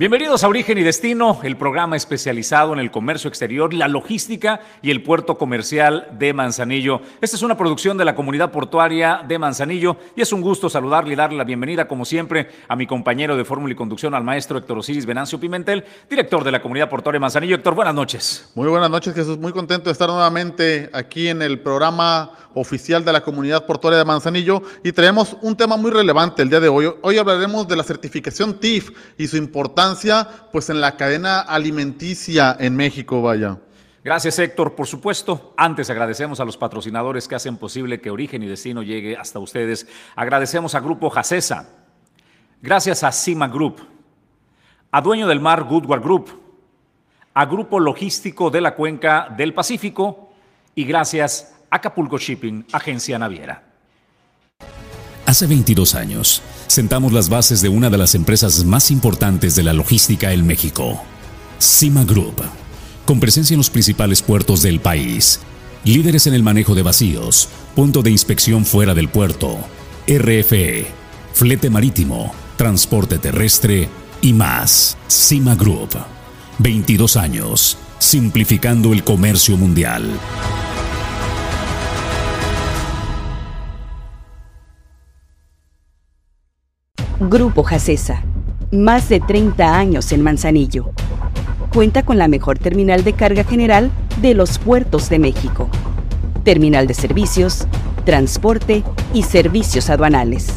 Bienvenidos a Origen y Destino, el programa especializado en el comercio exterior, la logística y el puerto comercial de Manzanillo. Esta es una producción de la comunidad portuaria de Manzanillo y es un gusto saludarle y darle la bienvenida, como siempre, a mi compañero de fórmula y conducción, al maestro Héctor Osiris Venancio Pimentel, director de la comunidad portuaria de Manzanillo. Héctor, buenas noches. Muy buenas noches, Jesús. Muy contento de estar nuevamente aquí en el programa oficial de la comunidad portuaria de Manzanillo y traemos un tema muy relevante el día de hoy. Hoy hablaremos de la certificación TIF y su importancia pues en la cadena alimenticia en México, vaya. Gracias Héctor, por supuesto. Antes agradecemos a los patrocinadores que hacen posible que Origen y Destino llegue hasta ustedes. Agradecemos a Grupo Jacesa. Gracias a Cima Group, a Dueño del Mar Goodward Group, a Grupo Logístico de la Cuenca del Pacífico y gracias Acapulco Shipping, agencia naviera. Hace 22 años, sentamos las bases de una de las empresas más importantes de la logística en México, Cima Group, con presencia en los principales puertos del país, líderes en el manejo de vacíos, punto de inspección fuera del puerto, RFE, flete marítimo, transporte terrestre y más. Cima Group, 22 años, simplificando el comercio mundial. Grupo Jacesa, más de 30 años en Manzanillo. Cuenta con la mejor terminal de carga general de los puertos de México. Terminal de servicios, transporte y servicios aduanales.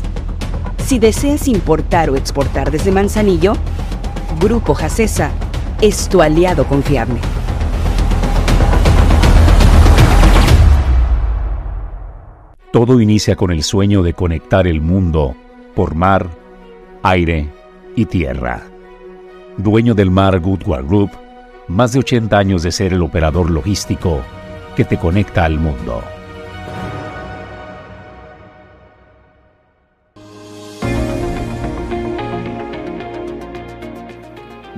Si deseas importar o exportar desde Manzanillo, Grupo Jacesa es tu aliado confiable. Todo inicia con el sueño de conectar el mundo por mar, aire y tierra. Dueño del mar Goodward Group, más de 80 años de ser el operador logístico que te conecta al mundo.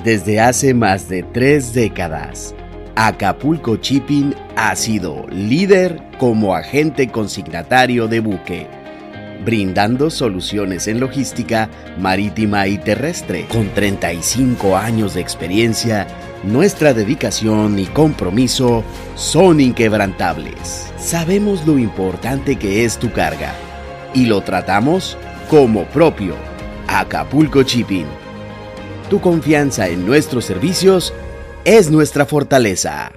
Desde hace más de tres décadas, Acapulco Shipping ha sido líder como agente consignatario de buque brindando soluciones en logística marítima y terrestre. Con 35 años de experiencia, nuestra dedicación y compromiso son inquebrantables. Sabemos lo importante que es tu carga y lo tratamos como propio. Acapulco Shipping. Tu confianza en nuestros servicios es nuestra fortaleza.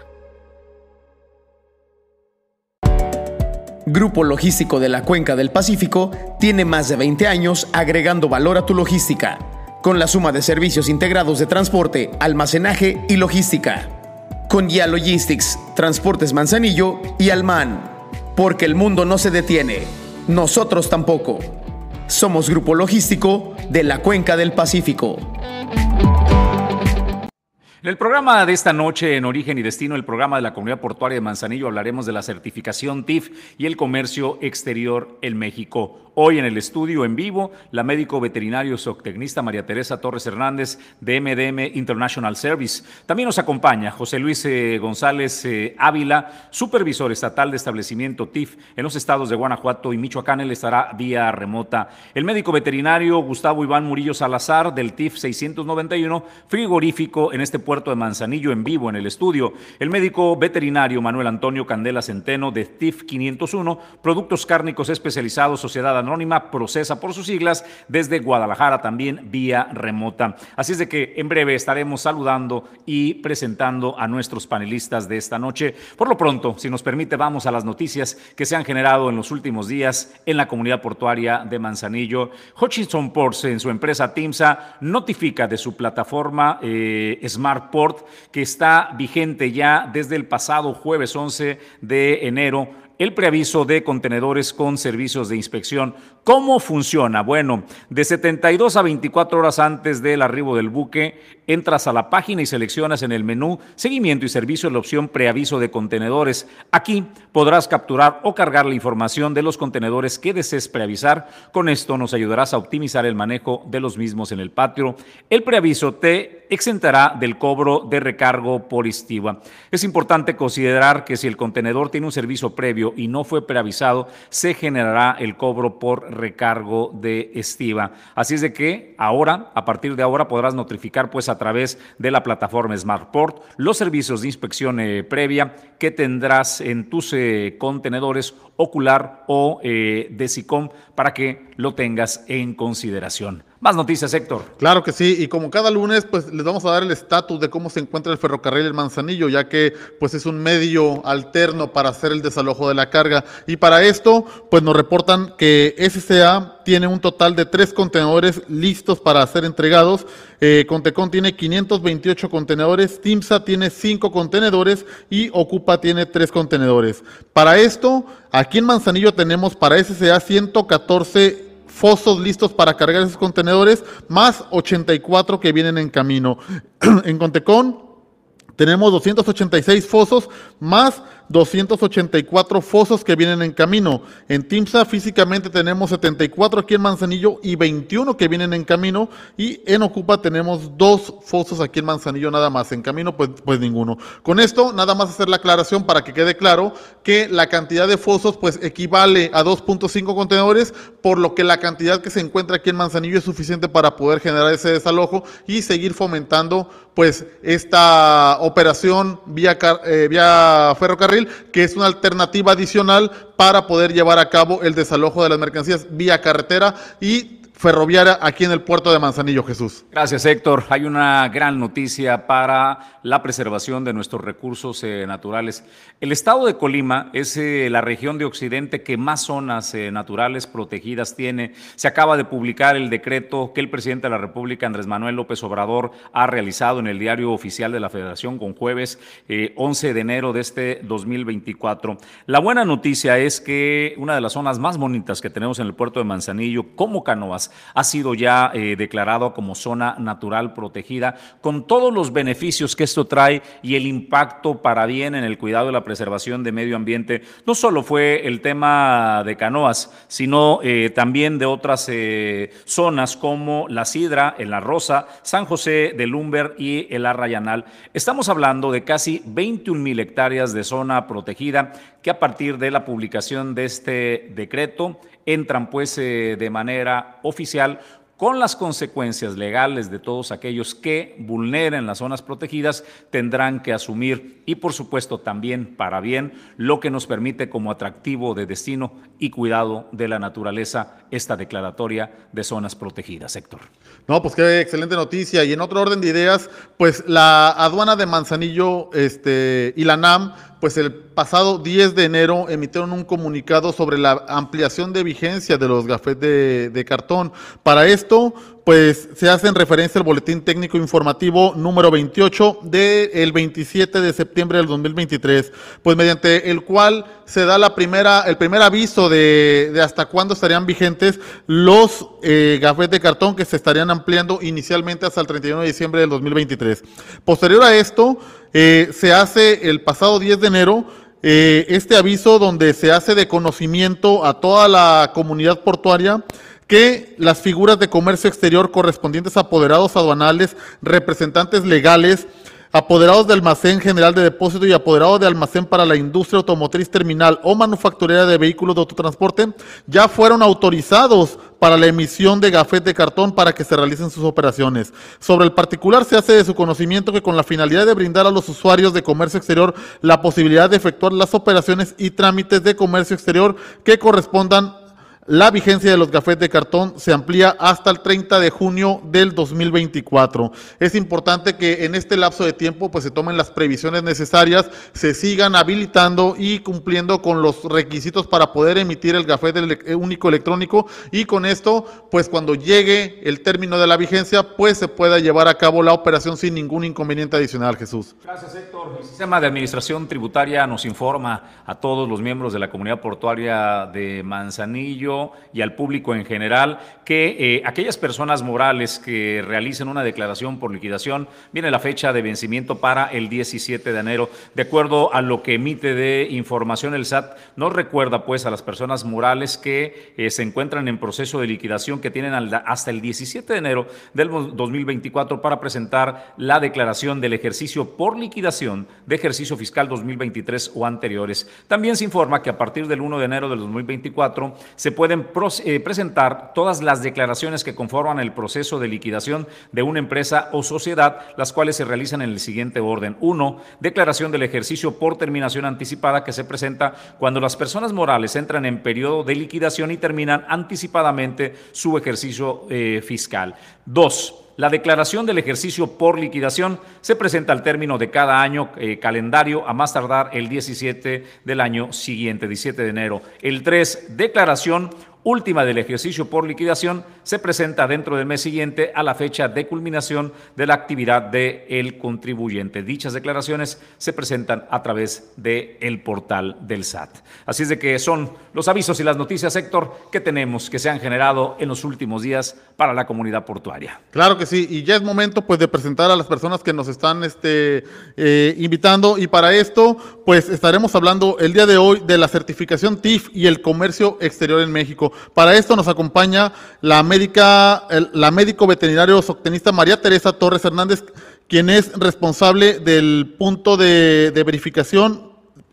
Grupo Logístico de la Cuenca del Pacífico tiene más de 20 años agregando valor a tu logística, con la suma de servicios integrados de transporte, almacenaje y logística. Con Ya Logistics, Transportes Manzanillo y Alman. Porque el mundo no se detiene, nosotros tampoco. Somos Grupo Logístico de la Cuenca del Pacífico. En el programa de esta noche, en Origen y Destino, el programa de la Comunidad Portuaria de Manzanillo, hablaremos de la certificación TIF y el comercio exterior en México. Hoy en el estudio en vivo, la médico veterinario zootecnista María Teresa Torres Hernández de MDM International Service. También nos acompaña José Luis eh, González eh, Ávila, supervisor estatal de establecimiento TIF en los estados de Guanajuato y Michoacán. Él estará vía remota. El médico veterinario Gustavo Iván Murillo Salazar del TIF 691, frigorífico en este puerto de Manzanillo en vivo en el estudio. El médico veterinario Manuel Antonio Candela Centeno de TIF 501, productos cárnicos especializados, Sociedad Anónima procesa por sus siglas desde Guadalajara también vía remota. Así es de que en breve estaremos saludando y presentando a nuestros panelistas de esta noche. Por lo pronto, si nos permite, vamos a las noticias que se han generado en los últimos días en la comunidad portuaria de Manzanillo. Hutchinson Ports en su empresa TIMSA notifica de su plataforma eh, Smart Port que está vigente ya desde el pasado jueves 11 de enero el preaviso de contenedores con servicios de inspección. ¿Cómo funciona? Bueno, de 72 a 24 horas antes del arribo del buque, entras a la página y seleccionas en el menú Seguimiento y Servicio la opción Preaviso de contenedores. Aquí podrás capturar o cargar la información de los contenedores que desees preavisar. Con esto nos ayudarás a optimizar el manejo de los mismos en el patio. El preaviso te exentará del cobro de recargo por estiva. Es importante considerar que si el contenedor tiene un servicio previo y no fue preavisado, se generará el cobro por recargo de estiva. Así es de que ahora, a partir de ahora, podrás notificar pues a través de la plataforma SmartPort los servicios de inspección eh, previa que tendrás en tus eh, contenedores ocular o eh, de SICOM para que lo tengas en consideración. Más noticias, Héctor. Claro que sí, y como cada lunes, pues les vamos a dar el estatus de cómo se encuentra el ferrocarril El Manzanillo, ya que pues es un medio alterno para hacer el desalojo de la carga. Y para esto, pues nos reportan que SCA tiene un total de tres contenedores listos para ser entregados. Eh, Contecon tiene 528 contenedores, Timsa tiene cinco contenedores y Ocupa tiene tres contenedores. Para esto, aquí en Manzanillo tenemos para SCA 114 fosos listos para cargar esos contenedores, más 84 que vienen en camino. en Contecón tenemos 286 fosos, más 284 fosos que vienen en camino. En Timsa físicamente tenemos 74 aquí en Manzanillo y 21 que vienen en camino. Y en Ocupa tenemos dos fosos aquí en Manzanillo nada más. En camino pues, pues ninguno. Con esto nada más hacer la aclaración para que quede claro que la cantidad de fosos pues equivale a 2.5 contenedores, por lo que la cantidad que se encuentra aquí en Manzanillo es suficiente para poder generar ese desalojo y seguir fomentando pues esta operación vía, eh, vía ferrocarril que es una alternativa adicional para poder llevar a cabo el desalojo de las mercancías vía carretera y ferroviaria aquí en el puerto de Manzanillo, Jesús. Gracias, Héctor. Hay una gran noticia para la preservación de nuestros recursos eh, naturales. El estado de Colima es eh, la región de Occidente que más zonas eh, naturales protegidas tiene. Se acaba de publicar el decreto que el presidente de la República, Andrés Manuel López Obrador, ha realizado en el diario oficial de la Federación con jueves 11 de enero de este 2024. La buena noticia es que una de las zonas más bonitas que tenemos en el puerto de Manzanillo, como Canoas, ha sido ya eh, declarado como zona natural protegida, con todos los beneficios que esto trae y el impacto para bien en el cuidado y la preservación de medio ambiente. No solo fue el tema de canoas, sino eh, también de otras eh, zonas como La Sidra, en La Rosa, San José de Lumber y el Arrayanal. Estamos hablando de casi 21 mil hectáreas de zona protegida que a partir de la publicación de este decreto entran pues eh, de manera oficial con las consecuencias legales de todos aquellos que vulneren las zonas protegidas, tendrán que asumir y por supuesto también para bien lo que nos permite como atractivo de destino y cuidado de la naturaleza esta declaratoria de zonas protegidas, Héctor. No, pues qué excelente noticia. Y en otro orden de ideas, pues la aduana de Manzanillo este, y la NAM pues el pasado 10 de enero emitieron un comunicado sobre la ampliación de vigencia de los gafetes de, de, cartón. Para esto, pues se hace en referencia al boletín técnico informativo número 28 del 27 de septiembre del 2023, pues mediante el cual se da la primera, el primer aviso de, de hasta cuándo estarían vigentes los eh, gafetes de cartón que se estarían ampliando inicialmente hasta el 31 de diciembre del 2023. Posterior a esto, eh, se hace el pasado 10 de enero eh, este aviso donde se hace de conocimiento a toda la comunidad portuaria que las figuras de comercio exterior correspondientes a apoderados aduanales, representantes legales, apoderados de almacén general de depósito y apoderados de almacén para la industria automotriz terminal o manufacturera de vehículos de autotransporte, ya fueron autorizados para la emisión de gafet de cartón para que se realicen sus operaciones. Sobre el particular se hace de su conocimiento que con la finalidad de brindar a los usuarios de comercio exterior la posibilidad de efectuar las operaciones y trámites de comercio exterior que correspondan la vigencia de los gafetes de cartón se amplía hasta el 30 de junio del 2024. Es importante que en este lapso de tiempo pues se tomen las previsiones necesarias, se sigan habilitando y cumpliendo con los requisitos para poder emitir el gafete eh, único electrónico y con esto pues cuando llegue el término de la vigencia pues se pueda llevar a cabo la operación sin ningún inconveniente adicional, Jesús. Gracias, Héctor. El sistema de administración tributaria nos informa a todos los miembros de la comunidad portuaria de Manzanillo y al público en general que eh, aquellas personas morales que realicen una declaración por liquidación, viene la fecha de vencimiento para el 17 de enero. De acuerdo a lo que emite de información el SAT, nos recuerda pues a las personas morales que eh, se encuentran en proceso de liquidación que tienen hasta el 17 de enero del 2024 para presentar la declaración del ejercicio por liquidación de ejercicio fiscal 2023 o anteriores. También se informa que a partir del 1 de enero del 2024 se pueden eh, presentar todas las declaraciones que conforman el proceso de liquidación de una empresa o sociedad, las cuales se realizan en el siguiente orden. Uno, declaración del ejercicio por terminación anticipada que se presenta cuando las personas morales entran en periodo de liquidación y terminan anticipadamente su ejercicio eh, fiscal. Dos, la declaración del ejercicio por liquidación se presenta al término de cada año eh, calendario, a más tardar el 17 del año siguiente, 17 de enero. El 3, declaración última del ejercicio por liquidación se presenta dentro del mes siguiente a la fecha de culminación de la actividad del contribuyente. Dichas declaraciones se presentan a través del el portal del SAT. Así es de que son los avisos y las noticias, Héctor, que tenemos, que se han generado en los últimos días para la comunidad portuaria. Claro que sí, y ya es momento pues de presentar a las personas que nos están este, eh, invitando y para esto pues estaremos hablando el día de hoy de la certificación TIF y el comercio exterior en México. Para esto nos acompaña la médica, la médico veterinario soctenista María Teresa Torres Hernández, quien es responsable del punto de, verificación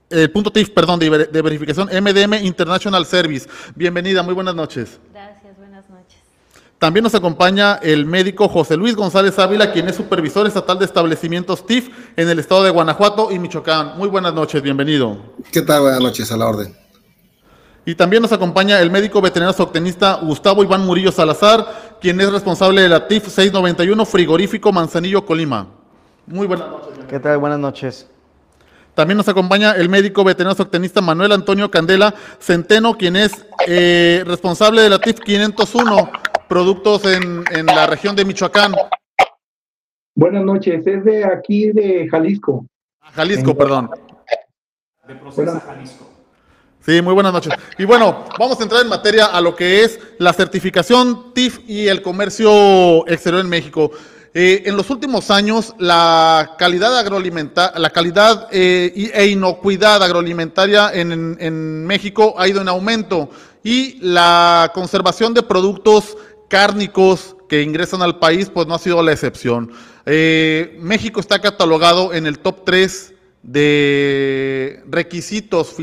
el punto TIF, perdón, de, verificación MDM International Service. Bienvenida, muy buenas noches. Gracias, buenas noches. También nos acompaña el médico José Luis González Ávila, quien es supervisor estatal de establecimientos TIF en el estado de Guanajuato y Michoacán. Muy buenas noches, bienvenido. ¿Qué tal? Buenas noches, a la orden. Y también nos acompaña el médico veterinario zootecnista Gustavo Iván Murillo Salazar, quien es responsable de la TIF 691 Frigorífico Manzanillo Colima. Muy buenas noches. ¿Qué tal? Buenas noches. También nos acompaña el médico veterinario zootecnista Manuel Antonio Candela Centeno, quien es eh, responsable de la TIF 501, productos en, la región de Michoacán. Buenas noches, es de aquí de Jalisco. Jalisco, perdón. De proceso Jalisco. Sí, muy buenas noches. Y bueno, vamos a entrar en materia a lo que es la certificación TIF y el comercio exterior en México. Eh, en los últimos años, la calidad agroalimentaria, la calidad eh, e inocuidad agroalimentaria en, México ha ido en aumento y la conservación de productos cárnicos que ingresan al país, pues no ha sido la excepción. Eh, México está catalogado en el top 3 de requisitos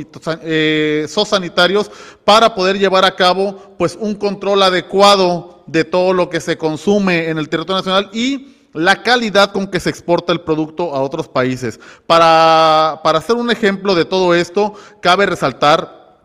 eh, sanitarios para poder llevar a cabo pues un control adecuado de todo lo que se consume en el territorio nacional y la calidad con que se exporta el producto a otros países. Para, para hacer un ejemplo de todo esto, cabe resaltar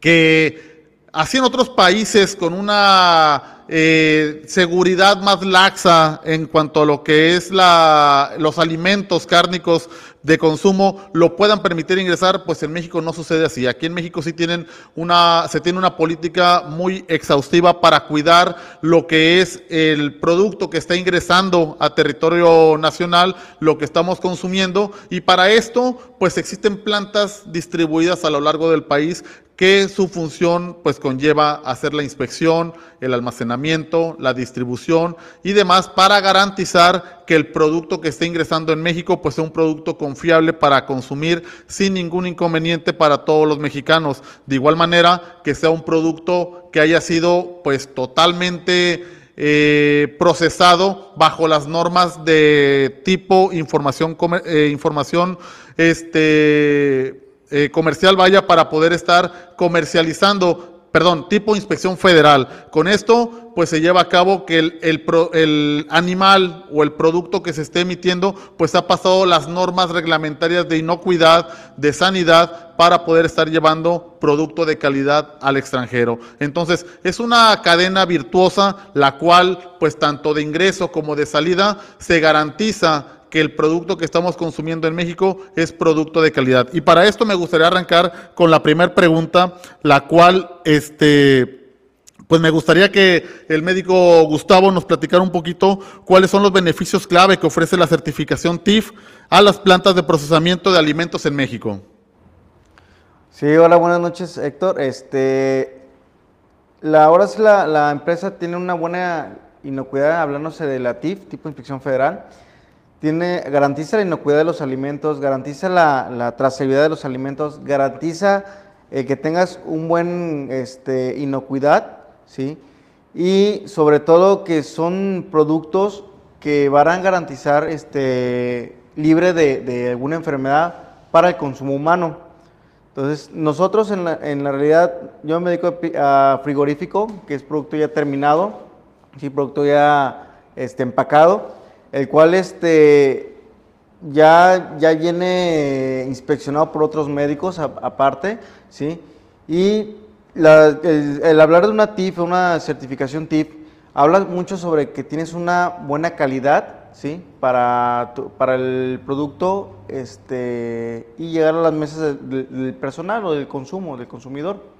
que así en otros países con una eh, seguridad más laxa en cuanto a lo que es la, los alimentos cárnicos de consumo lo puedan permitir ingresar, pues en México no sucede así. Aquí en México sí tienen una, se tiene una política muy exhaustiva para cuidar lo que es el producto que está ingresando a territorio nacional, lo que estamos consumiendo, y para esto, pues existen plantas distribuidas a lo largo del país que su función pues conlleva hacer la inspección, el almacenamiento, la distribución y demás para garantizar que el producto que esté ingresando en México pues sea un producto confiable para consumir sin ningún inconveniente para todos los mexicanos. De igual manera que sea un producto que haya sido pues totalmente eh, procesado bajo las normas de tipo información, eh, información este, eh, comercial vaya para poder estar comercializando, perdón, tipo inspección federal. Con esto, pues se lleva a cabo que el, el, el, animal o el producto que se esté emitiendo, pues ha pasado las normas reglamentarias de inocuidad, de sanidad, para poder estar llevando producto de calidad al extranjero. Entonces, es una cadena virtuosa, la cual, pues tanto de ingreso como de salida, se garantiza que el producto que estamos consumiendo en México es producto de calidad. Y para esto me gustaría arrancar con la primera pregunta, la cual, este, pues me gustaría que el médico Gustavo nos platicara un poquito cuáles son los beneficios clave que ofrece la certificación TIF a las plantas de procesamiento de alimentos en México. Sí, hola, buenas noches, Héctor. Este, la, ahora la, la empresa tiene una buena inocuidad, hablándose de la TIF, tipo inspección federal, tiene, garantiza la inocuidad de los alimentos, garantiza la, la trazabilidad de los alimentos, garantiza eh, que tengas un buen este, inocuidad, ¿sí? Y sobre todo que son productos que van a garantizar este, libre de, de alguna enfermedad para el consumo humano. Entonces, nosotros en la, en la realidad, yo me dedico a frigorífico, que es producto ya terminado, sí, producto ya este, empacado, el cual este, ya, ya viene inspeccionado por otros médicos aparte, ¿sí? Y la, el, hablar de una TIF, una certificación TIF, habla mucho sobre que tienes una buena calidad, ¿sí? Para, para el producto este, y llegar a las mesas del personal o del consumo, del consumidor.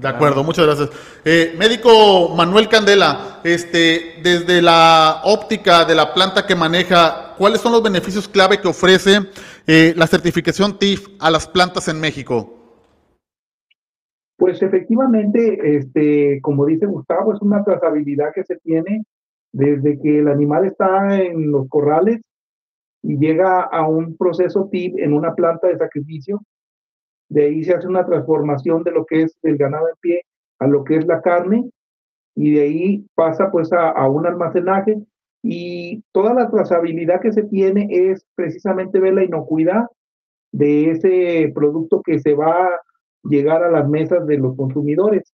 De acuerdo, muchas gracias. Eh, médico Manuel Candela, este, desde la óptica de la planta que maneja, ¿cuáles son los beneficios clave que ofrece eh, la certificación TIF a las plantas en México? Pues efectivamente, este, como dice Gustavo, es una trazabilidad que se tiene desde que el animal está en los corrales y llega a un proceso TIF en una planta de sacrificio de ahí se hace una transformación de lo que es el ganado en pie a lo que es la carne y de ahí pasa pues a, un almacenaje y toda la trazabilidad que se tiene es precisamente ver la inocuidad de ese producto que se va a llegar a las mesas de los consumidores.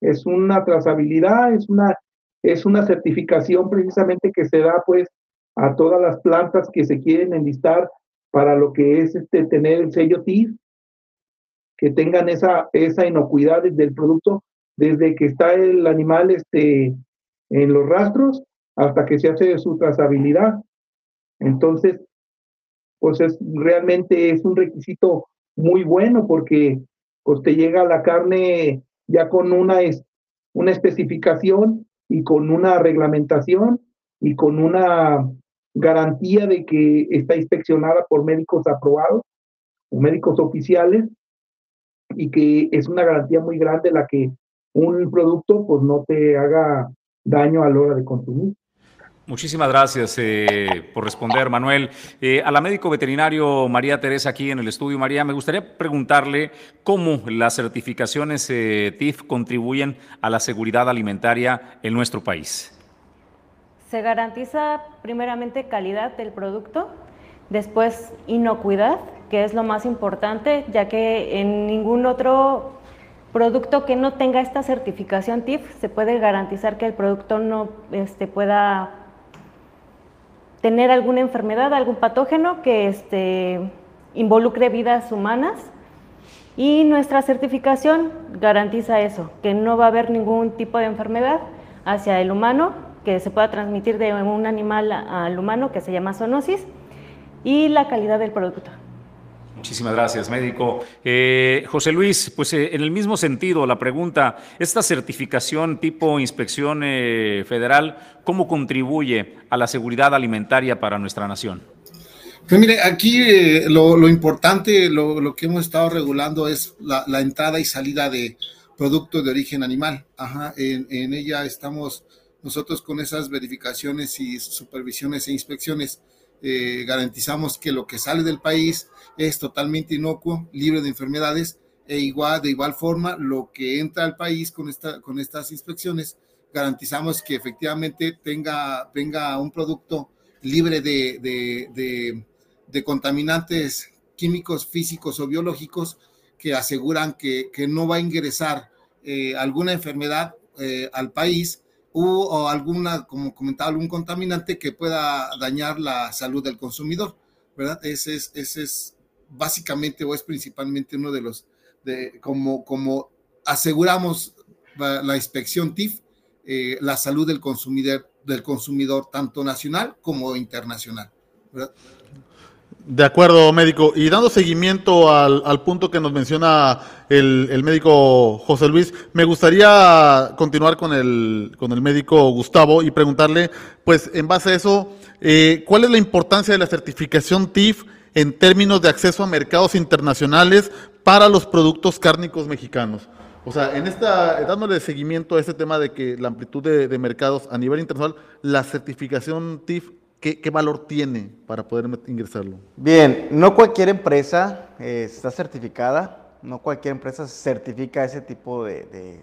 Es una trazabilidad, es una, es una certificación precisamente que se da pues a todas las plantas que se quieren enlistar para lo que es este, tener el sello TIF que tengan esa, esa inocuidad del producto desde que está el animal este, en los rastros hasta que se hace su trazabilidad. Entonces, pues es, realmente es un requisito muy bueno porque pues te llega la carne ya con una, una especificación y con una reglamentación y con una garantía de que está inspeccionada por médicos aprobados o médicos oficiales y que es una garantía muy grande la que un producto pues no te haga daño a la hora de consumir. Muchísimas gracias eh, por responder, Manuel. Eh, a la médico veterinario María Teresa aquí en el estudio. María, me gustaría preguntarle cómo las certificaciones eh, TIF contribuyen a la seguridad alimentaria en nuestro país. Se garantiza primeramente calidad del producto, después inocuidad, que es lo más importante, ya que en ningún otro producto que no tenga esta certificación TIF se puede garantizar que el producto no este, pueda tener alguna enfermedad, algún patógeno que este, involucre vidas humanas. Y nuestra certificación garantiza eso, que no va a haber ningún tipo de enfermedad hacia el humano que se pueda transmitir de un animal al humano, que se llama zoonosis, y la calidad del producto. Muchísimas gracias, médico. Eh, José Luis, pues eh, en el mismo sentido, la pregunta, esta certificación tipo inspección eh, federal, ¿cómo contribuye a la seguridad alimentaria para nuestra nación? Pues mire, aquí eh, lo, importante, lo, que hemos estado regulando es la, entrada y salida de productos de origen animal. En, ella estamos nosotros con esas verificaciones y supervisiones e inspecciones garantizamos que lo que sale del país es totalmente inocuo, libre de enfermedades, e igual, de igual forma, lo que entra al país con, esta, con estas inspecciones, garantizamos que efectivamente tenga, un producto libre de, de, de, contaminantes químicos, físicos o biológicos que aseguran que, que no va a ingresar eh, alguna enfermedad eh, al país o alguna, como comentaba, algún contaminante que pueda dañar la salud del consumidor, ¿verdad? Es, ese es básicamente o es principalmente uno de los, de, como, como aseguramos la, inspección TIF, eh, la salud del consumidor, del consumidor tanto nacional como internacional. De acuerdo, médico. Y dando seguimiento al, al punto que nos menciona el, el, médico José Luis, me gustaría continuar con el, con el médico Gustavo y preguntarle, pues en base a eso, eh, ¿cuál es la importancia de la certificación TIF en términos de acceso a mercados internacionales para los productos cárnicos mexicanos? O sea, en esta, dándole seguimiento a este tema de que la amplitud de, mercados a nivel internacional, la certificación TIF, ¿qué, valor tiene para poder ingresarlo? Bien, no cualquier empresa eh, está certificada, no cualquier empresa certifica ese tipo de,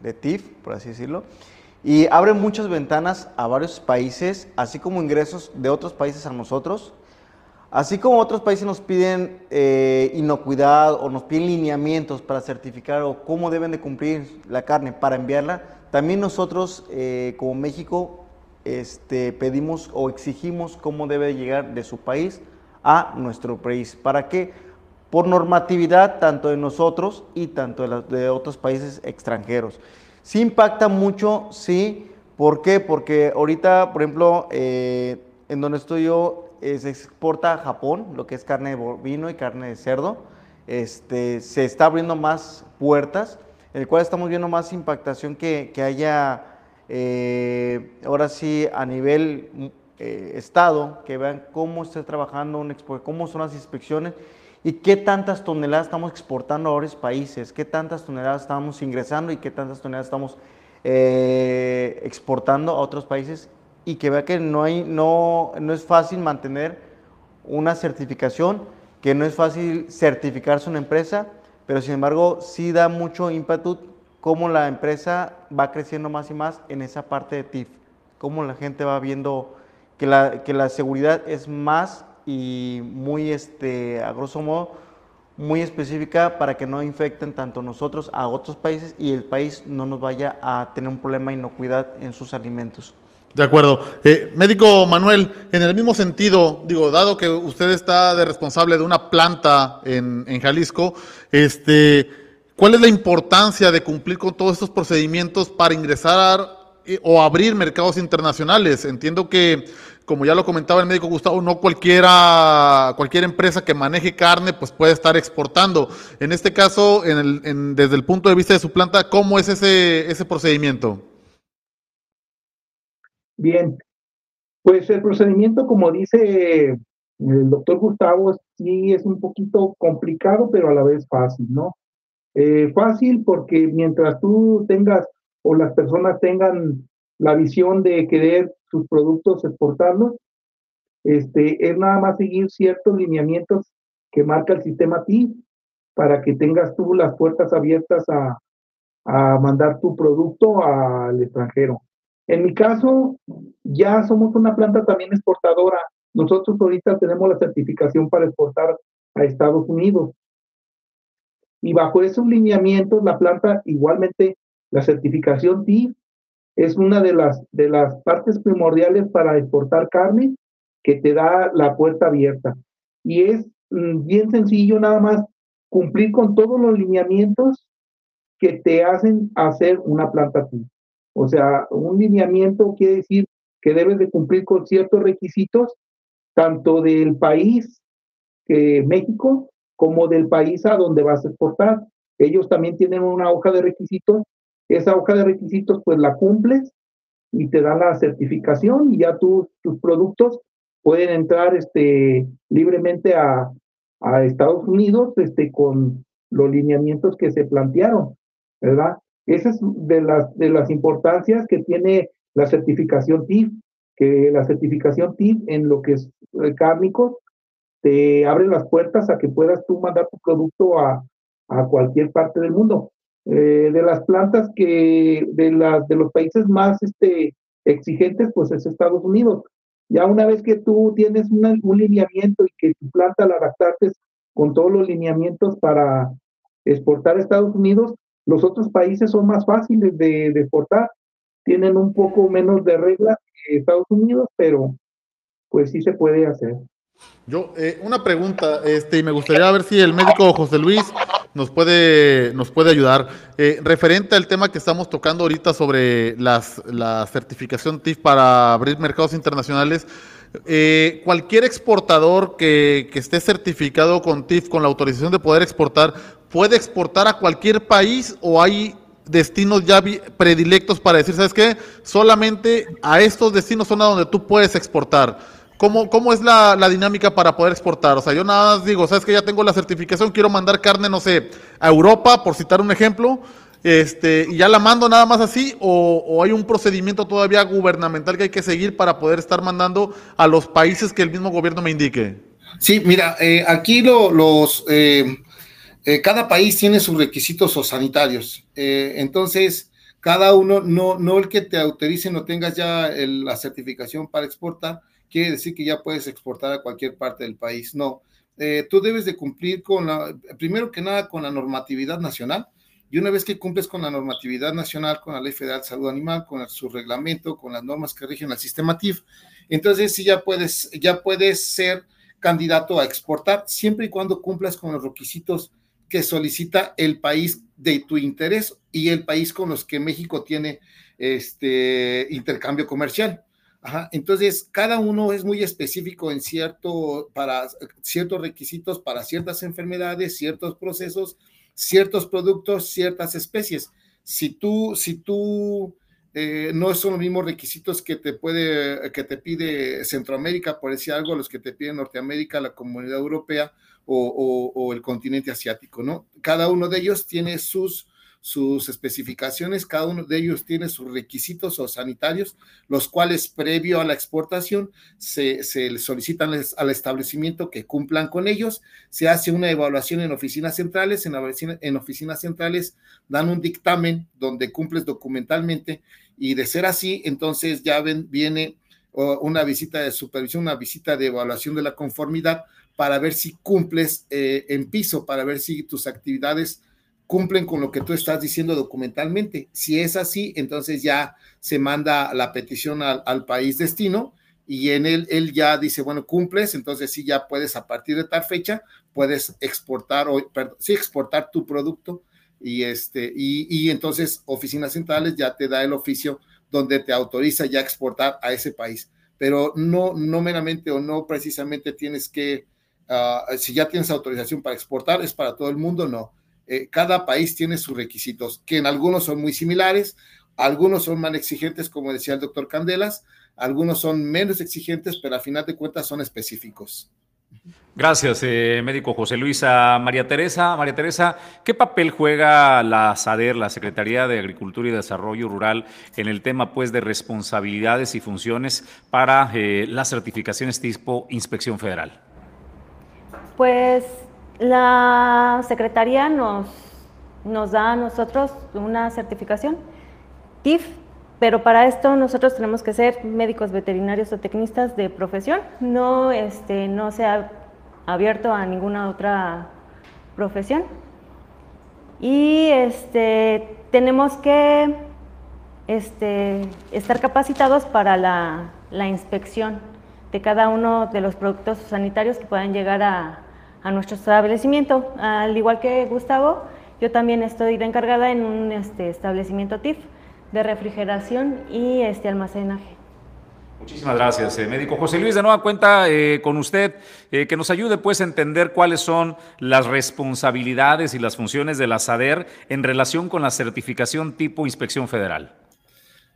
de TIF, por así decirlo. Y abre muchas ventanas a varios países, así como ingresos de otros países a nosotros. Así como otros países nos piden eh, inocuidad o nos piden lineamientos para certificar o cómo deben de cumplir la carne para enviarla, también nosotros eh, como México este, pedimos o exigimos cómo debe llegar de su país a nuestro país. ¿Para qué? Por normatividad tanto de nosotros y tanto de, otros países extranjeros. Sí impacta mucho, sí. ¿Por qué? Porque ahorita, por ejemplo, eh, en donde estoy yo, se exporta a Japón, lo que es carne de bovino y carne de cerdo. Este, se está abriendo más puertas, en el cual estamos viendo más impactación que, que haya, eh, ahora sí, a nivel eh, Estado, que vean cómo está trabajando, un cómo son las inspecciones y qué tantas toneladas estamos exportando a otros países, qué tantas toneladas estamos ingresando y qué tantas toneladas estamos exportando a otros países y que vea que no, hay, no, no es fácil mantener una certificación, que no es fácil certificarse una empresa, pero sin embargo sí da mucho ímpetu cómo la empresa va creciendo más y más en esa parte de TIF, cómo la gente va viendo que la, que la seguridad es más y muy, este, a grosso modo, muy específica para que no infecten tanto nosotros a otros países y el país no nos vaya a tener un problema de inocuidad en sus alimentos. De acuerdo. Eh, médico Manuel, en el mismo sentido, digo, dado que usted está de responsable de una planta en, Jalisco, este, ¿cuál es la importancia de cumplir con todos estos procedimientos para ingresar o abrir mercados internacionales? Entiendo que, como ya lo comentaba el médico Gustavo, no cualquiera, cualquier empresa que maneje carne pues puede estar exportando. En este caso, en el, desde el punto de vista de su planta, ¿cómo es ese, ese procedimiento? Bien, pues el procedimiento, como dice el doctor Gustavo, sí es un poquito complicado, pero a la vez fácil, ¿no? Eh, fácil porque mientras tú tengas o las personas tengan la visión de querer sus productos exportarlos, este, es nada más seguir ciertos lineamientos que marca el sistema TI para que tengas tú las puertas abiertas a, a mandar tu producto al extranjero. En mi caso, ya somos una planta también exportadora. Nosotros ahorita tenemos la certificación para exportar a Estados Unidos. Y bajo esos lineamientos, la planta igualmente, la certificación TIF es una de las, de las partes primordiales para exportar carne que te da la puerta abierta. Y es mm, bien sencillo nada más cumplir con todos los lineamientos que te hacen hacer una planta TIF. O sea, un lineamiento quiere decir que debes de cumplir con ciertos requisitos, tanto del país, que México, como del país a donde vas a exportar. Ellos también tienen una hoja de requisitos. Esa hoja de requisitos, pues la cumples y te dan la certificación y ya tus productos pueden entrar este, libremente a, a Estados Unidos este, con los lineamientos que se plantearon, ¿verdad? Esa es de las, de las importancias que tiene la certificación TIF, que la certificación TIF en lo que es eh, cárnico te abre las puertas a que puedas tú mandar tu producto a, a cualquier parte del mundo. Eh, de las plantas que, de, las de los países más este, exigentes, pues es Estados Unidos. Ya una vez que tú tienes un lineamiento y que tu planta la adaptaste con todos los lineamientos para exportar a Estados Unidos, los otros países son más fáciles de, exportar, tienen un poco menos de reglas que Estados Unidos, pero pues sí se puede hacer. Yo, eh, una pregunta, este, y me gustaría ver si el médico José Luis nos puede, nos puede ayudar. Eh, referente al tema que estamos tocando ahorita sobre las, la certificación TIF para abrir mercados internacionales, eh, cualquier exportador que, que, esté certificado con TIF, con la autorización de poder exportar, puede exportar a cualquier país o hay destinos ya predilectos para decir, ¿sabes qué? Solamente a estos destinos son a donde tú puedes exportar. ¿Cómo, ¿Cómo es la, dinámica para poder exportar? O sea, yo nada más digo, sabes que ya tengo la certificación, quiero mandar carne, no sé, a Europa, por citar un ejemplo, este, y ya la mando nada más así, o, o, hay un procedimiento todavía gubernamental que hay que seguir para poder estar mandando a los países que el mismo gobierno me indique. Sí, mira, eh, aquí lo, los, eh, eh, cada país tiene sus requisitos sanitarios, eh, entonces cada uno, no, no el que te autorice no tengas ya el, la certificación para exportar, quiere decir que ya puedes exportar a cualquier parte del país, no. Eh, tú debes de cumplir con la, primero que nada, con la normatividad nacional, y una vez que cumples con la normatividad nacional, con la Ley Federal de Salud Animal, con el, su reglamento, con las normas que rigen al sistema TIF, entonces sí ya puedes, ya puedes ser candidato a exportar, siempre y cuando cumplas con los requisitos que solicita el país de tu interés y el país con los que México tiene este intercambio comercial. Entonces, cada uno es muy específico en cierto, para ciertos requisitos, para ciertas enfermedades, ciertos procesos, ciertos productos, ciertas especies. Si tú, si tú eh, no son los mismos requisitos que te puede, que te pide Centroamérica, por decir algo, los que te pide Norteamérica, la comunidad europea o, el continente asiático, ¿no? Cada uno de ellos tiene sus, sus especificaciones, cada uno de ellos tiene sus requisitos o sanitarios, los cuales previo a la exportación se, se solicitan al establecimiento que cumplan con ellos, se hace una evaluación en oficinas centrales, en, en oficinas centrales dan un dictamen donde cumples documentalmente y de ser así, entonces ya ven, viene una visita de supervisión, una visita de evaluación de la conformidad para ver si cumples eh, en piso, para ver si tus actividades cumplen con lo que tú estás diciendo documentalmente. Si es así, entonces ya se manda la petición al, país destino y en él, él ya dice, bueno, cumples, entonces sí ya puedes a partir de tal fecha, puedes exportar, o, sí, exportar tu producto y, este, y, y entonces oficinas centrales ya te da el oficio donde te autoriza ya exportar a ese país. Pero no, no meramente o no precisamente tienes que, uh, si ya tienes autorización para exportar, es para todo el mundo, no eh, cada país tiene sus requisitos, que en algunos son muy similares, algunos son más exigentes, como decía el doctor Candelas, algunos son menos exigentes, pero a final de cuentas son específicos. Gracias, eh, médico José Luisa. María Teresa, María Teresa, ¿qué papel juega la SADER, la Secretaría de Agricultura y Desarrollo Rural, en el tema pues de responsabilidades y funciones para eh, las certificaciones tipo inspección federal? Pues la Secretaría nos, nos da a nosotros una certificación TIF, pero para esto nosotros tenemos que ser médicos veterinarios o tecnistas de profesión, no, este, no se ha abierto a ninguna otra profesión. Y este, tenemos que este, estar capacitados para la, la inspección de cada uno de los productos sanitarios que puedan llegar a, a nuestro establecimiento. Al igual que Gustavo, yo también estoy de encargada en un este, establecimiento TIF de refrigeración y este almacenaje. Muchísimas gracias, eh, médico José Luis. De nueva cuenta eh, con usted, eh, que nos ayude pues a entender cuáles son las responsabilidades y las funciones de la SADER en relación con la certificación tipo inspección federal.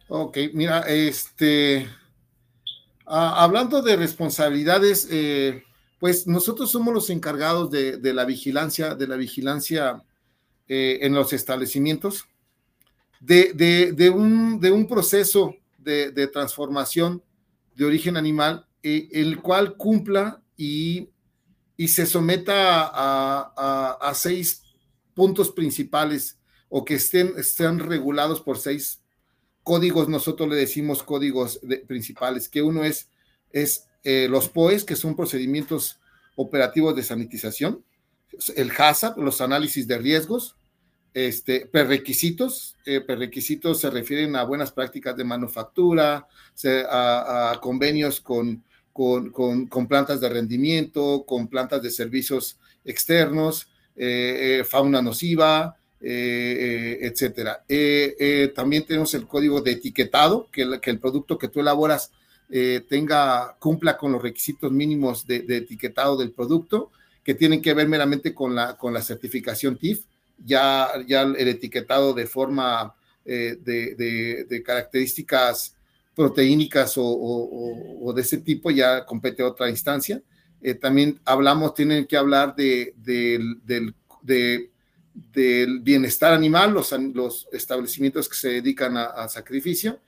Ok, mira, este, ah, hablando de responsabilidades, eh, pues nosotros somos los encargados de, la vigilancia, de la vigilancia eh, en los establecimientos, de, de un, proceso de, transformación de origen animal, eh, el cual cumpla y, y se someta a, a, a, seis puntos principales o que estén, estén regulados por seis códigos, nosotros le decimos códigos principales, que uno es, es eh, los POEs, que son procedimientos operativos de sanitización, el HACCP, los análisis de riesgos, este, prerequisitos, eh, prerequisitos se refieren a buenas prácticas de manufactura, se, a, convenios con, con, con, con, plantas de rendimiento, con plantas de servicios externos, eh, eh, fauna nociva, etcétera. también tenemos el código de etiquetado, que, el, que el producto que tú elaboras eh, tenga, cumpla con los requisitos mínimos de, etiquetado del producto, que tienen que ver meramente con la, con la certificación TIF, ya, ya el etiquetado de forma eh, de, características proteínicas o, de ese tipo, ya compete otra instancia. Eh, también hablamos, tienen que hablar de, del, del bienestar animal, los, los, establecimientos que se dedican a, sacrificio,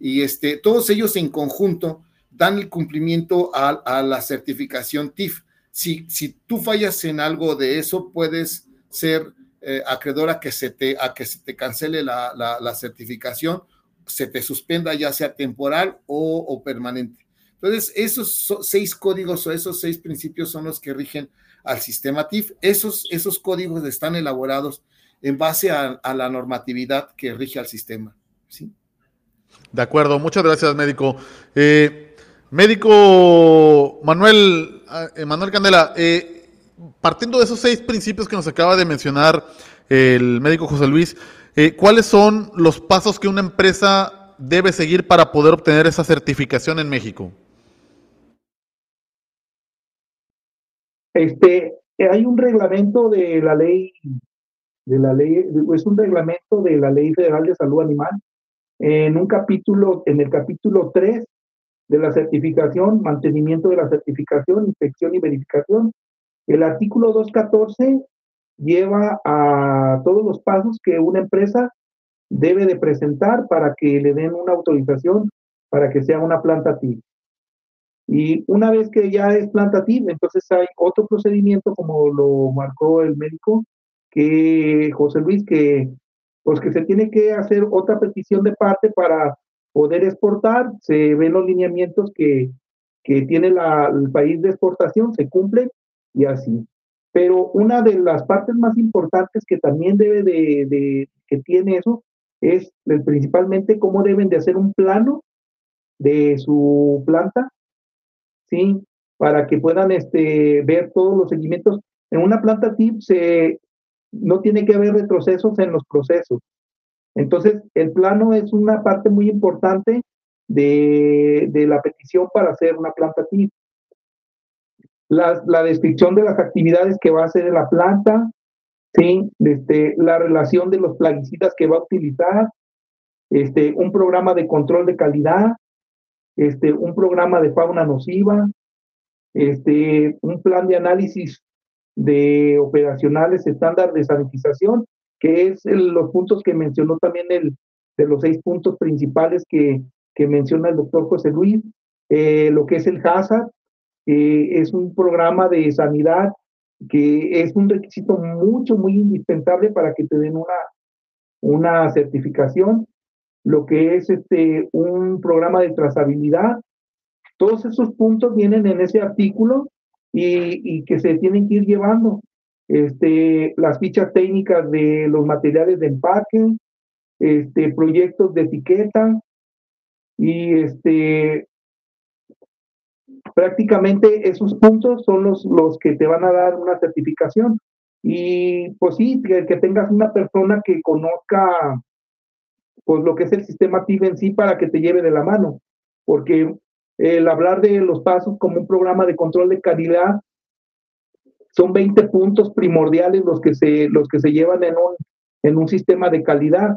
y este, todos ellos en conjunto dan el cumplimiento a, la certificación TIF. Si, si tú fallas en algo de eso, puedes ser eh, acreedor a que, se te, a que se te cancele la, la, certificación, se te suspenda ya sea temporal o, permanente. Entonces, esos seis códigos o esos seis principios son los que rigen al sistema TIF. Esos, esos códigos están elaborados en base a, la normatividad que rige al sistema. ¿sí? De acuerdo, muchas gracias, médico. Eh, médico Manuel, eh, Manuel Candela, eh, partiendo de esos seis principios que nos acaba de mencionar el médico José Luis, ¿cuáles son los pasos que una empresa debe seguir para poder obtener esa certificación en México? Este, hay un reglamento de la ley, de la ley, es un reglamento de la Ley Federal de Salud Animal, en un capítulo, en el capítulo 3 de la certificación, mantenimiento de la certificación, inspección y verificación. El artículo 214 lleva a todos los pasos que una empresa debe de presentar para que le den una autorización para que sea una planta TIC. Y una vez que ya es plantativa, entonces hay otro procedimiento, como lo marcó el médico, que José Luis, que pues que se tiene que hacer otra petición de parte para poder exportar, se ven los lineamientos que, que tiene la, el país de exportación, se cumplen y así. Pero una de las partes más importantes que también debe de, de que tiene eso es principalmente cómo deben de hacer un plano de su planta ¿sí? Para que puedan este, ver todos los seguimientos. En una planta TIP se, no tiene que haber retrocesos en los procesos. Entonces, el plano es una parte muy importante de, de la petición para hacer una planta TIP. La, la, descripción de las actividades que va a hacer la planta, ¿sí? Este, la relación de los plaguicidas que va a utilizar, este, un programa de control de calidad, este, un programa de fauna nociva, este, un plan de análisis de operacionales estándar de sanitización, que es los puntos que mencionó también el, de los seis puntos principales que, que menciona el doctor José Luis, eh, lo que es el HAZARD, eh, es un programa de sanidad que es un requisito mucho, muy indispensable para que te den una, una certificación lo que es este, un programa de trazabilidad. Todos esos puntos vienen en ese artículo y, que se tienen que ir llevando. Este, las fichas técnicas de los materiales de empaque, este, proyectos de etiqueta y este, prácticamente esos puntos son los, los que te van a dar una certificación. Y pues sí, que, tengas una persona que conozca pues lo que es el sistema TIB en sí para que te lleve de la mano, porque el hablar de los pasos como un programa de control de calidad son 20 puntos primordiales los que se, los que se llevan en un, en un sistema de calidad.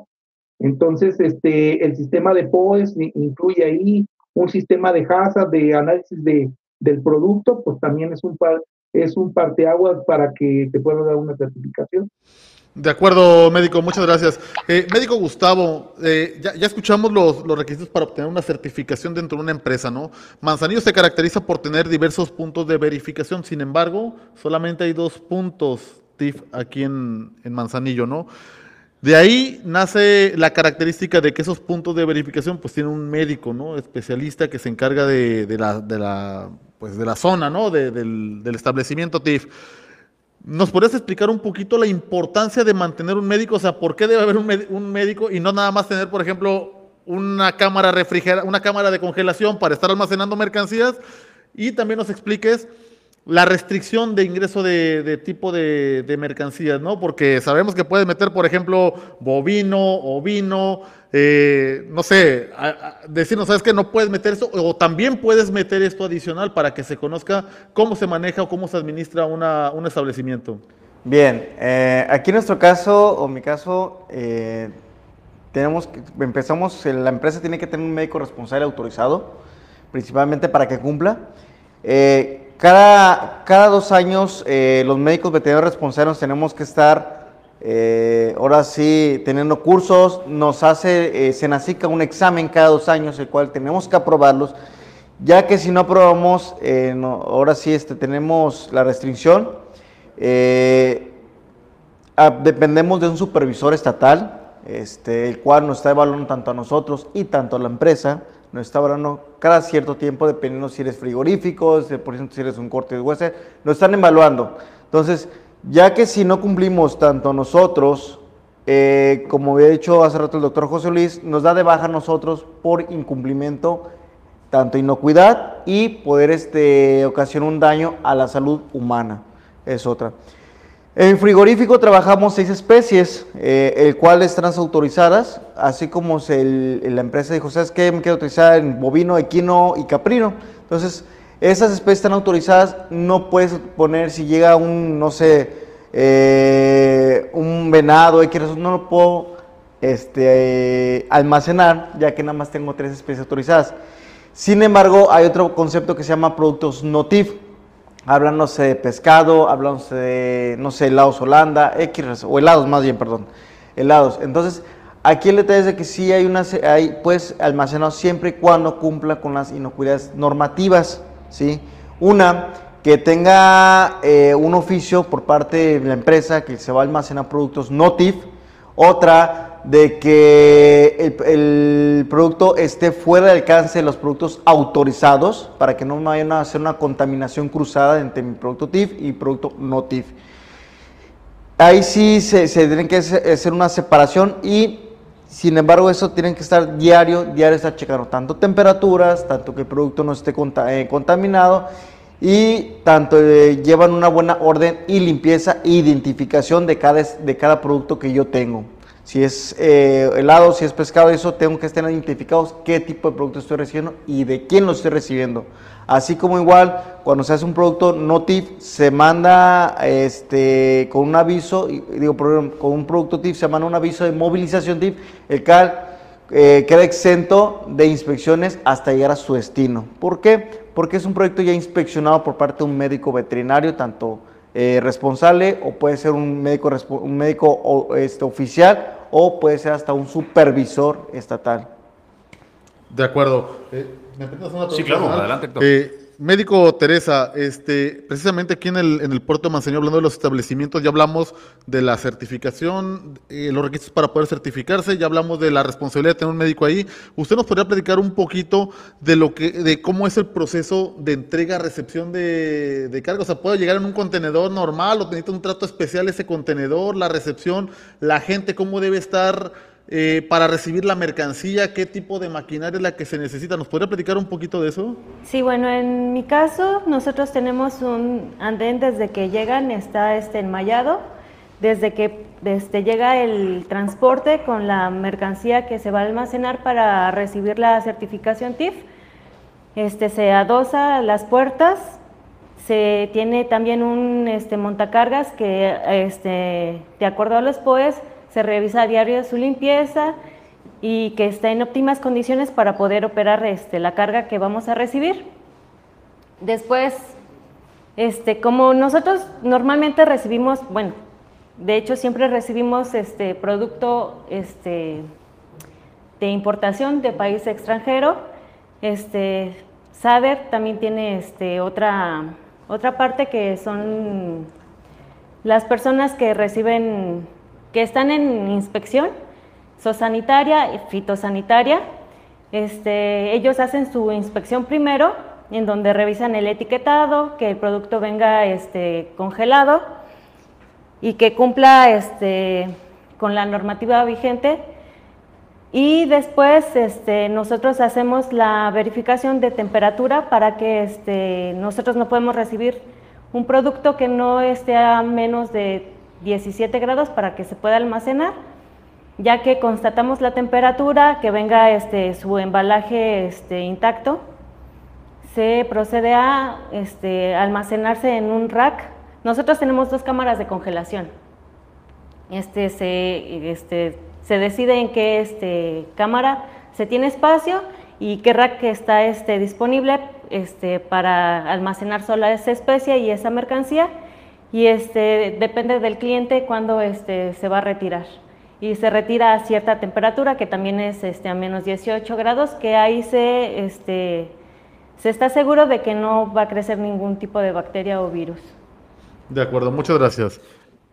Entonces, este, el sistema de POES incluye ahí un sistema de HACCP, de análisis de, del producto, pues también es un, es un parteaguas para que te pueda dar una certificación. De acuerdo, médico, muchas gracias. Eh, médico Gustavo, eh, ya, escuchamos los, requisitos para obtener una certificación dentro de una empresa, ¿no? Manzanillo se caracteriza por tener diversos puntos de verificación, sin embargo, solamente hay dos puntos TIF aquí en, Manzanillo, ¿no? De ahí nace la característica de que esos puntos de verificación pues tienen un médico, ¿no? Especialista que se encarga de, la, de la, pues, de la zona, ¿no? del, del establecimiento TIF. ¿Nos podrías explicar un poquito la importancia de mantener un médico? O sea, ¿por qué debe haber un, médico y no nada más tener, por ejemplo, una cámara refrigerada, una cámara de congelación para estar almacenando mercancías? Y también nos expliques la restricción de ingreso de, tipo de, de, mercancías, ¿no? Porque sabemos que puedes meter, por ejemplo, bovino, ovino, eh, no sé, decirnos, ¿sabes que No puedes meter esto, o también puedes meter esto adicional para que se conozca cómo se maneja o cómo se administra una, un establecimiento. Bien, eh, aquí en nuestro caso, o mi caso, eh, tenemos empezamos, la empresa tiene que tener un médico responsable autorizado, principalmente para que cumpla. Cada, cada dos años eh, los médicos veterinarios responsables tenemos que estar, eh, ahora sí, teniendo cursos, nos hace se Senacica un examen cada dos años, el cual tenemos que aprobarlos, ya que si no aprobamos, ahora sí este, tenemos la restricción, dependemos de un supervisor estatal, este, el cual nos está evaluando tanto a nosotros y tanto a la empresa, nos está evaluando cada cierto tiempo, dependiendo si eres frigorífico, por ejemplo, si eres un corte de hueso, nos están evaluando. Entonces, ya que si no cumplimos tanto nosotros, eh, como había dicho hace rato el doctor José Luis, nos da de baja nosotros por incumplimiento, tanto inocuidad y poder este, ocasionar un daño a la salud humana. Es otra. En frigorífico trabajamos seis especies, eh, el cual están autorizadas, así como la empresa dijo, ¿sabes qué? Me quiero utilizar en bovino, equino y caprino. Entonces, esas especies están autorizadas, no puedes poner si llega un, no sé, eh, un venado, no lo puedo este, almacenar, ya que nada más tengo tres especies autorizadas. Sin embargo, hay otro concepto que se llama productos NOTIF hablándose de pescado, hablándose de, no sé, helados Holanda, X, o helados más bien, perdón, helados. Entonces, aquí el detalle es de que sí hay una, hay, pues, almacenado siempre y cuando cumpla con las inocuidades normativas, ¿sí? Una, que tenga eh, un oficio por parte de la empresa que se va a almacenar productos NOTIF. Otra, de que el, producto esté fuera del alcance de los productos autorizados para que no vayan a hacer una contaminación cruzada entre mi producto TIF y producto no TIF. Ahí sí se, se tiene que hacer una separación y sin embargo eso tienen que estar diario, diario estar checando tanto temperaturas, tanto que el producto no esté eh, contaminado y tanto eh, llevan una buena orden y limpieza e identificación de cada, de cada producto que yo tengo. Si es eh, helado, si es pescado, eso tengo que estar identificados qué tipo de producto estoy recibiendo y de quién lo estoy recibiendo. Así como igual, cuando se hace un producto no TIF, se manda este, con un aviso, digo, con un producto TIF se manda un aviso de movilización TIF, el cual eh, queda exento de inspecciones hasta llegar a su destino. ¿Por qué? Porque es un proyecto ya inspeccionado por parte de un médico veterinario, tanto eh, responsable o puede ser un médico, un médico este, oficial o puede ser hasta un supervisor estatal. De acuerdo. Eh, sí, claro, adelante. Eh, Médico Teresa, este, precisamente aquí en el, en el puerto de Manzanillo, hablando de los establecimientos, ya hablamos de la certificación, eh, los requisitos para poder certificarse, ya hablamos de la responsabilidad de tener un médico ahí. ¿Usted nos podría platicar un poquito de lo que, de cómo es el proceso de entrega, recepción de, de carga? O sea, ¿puede llegar en un contenedor normal o necesita un trato especial ese contenedor, la recepción, la gente, cómo debe estar eh, para recibir la mercancía, qué tipo de maquinaria es la que se necesita. ¿Nos podría platicar un poquito de eso? Sí, bueno, en mi caso nosotros tenemos un andén desde que llegan, está este enmayado, desde que desde llega el transporte con la mercancía que se va a almacenar para recibir la certificación TIF, este, se adosa las puertas, se tiene también un este, montacargas que este, de acuerdo a los POES se revisa a diario su limpieza y que esté en óptimas condiciones para poder operar este, la carga que vamos a recibir. Después, este, como nosotros normalmente recibimos, bueno, de hecho siempre recibimos este producto este, de importación de país extranjero, este, SADER también tiene este, otra, otra parte que son las personas que reciben que están en inspección, zoosanitaria y fitosanitaria. Este, ellos hacen su inspección primero, en donde revisan el etiquetado, que el producto venga este, congelado y que cumpla este, con la normativa vigente. Y después este, nosotros hacemos la verificación de temperatura para que este, nosotros no podemos recibir un producto que no esté a menos de 17 grados para que se pueda almacenar, ya que constatamos la temperatura, que venga este, su embalaje este, intacto, se procede a este, almacenarse en un rack. Nosotros tenemos dos cámaras de congelación. Este, se, este, se decide en qué este, cámara se tiene espacio y qué rack está este, disponible este, para almacenar sola esa especie y esa mercancía y este, depende del cliente cuándo este, se va a retirar. Y se retira a cierta temperatura, que también es este, a menos 18 grados, que ahí se, este, se está seguro de que no va a crecer ningún tipo de bacteria o virus. De acuerdo, muchas gracias.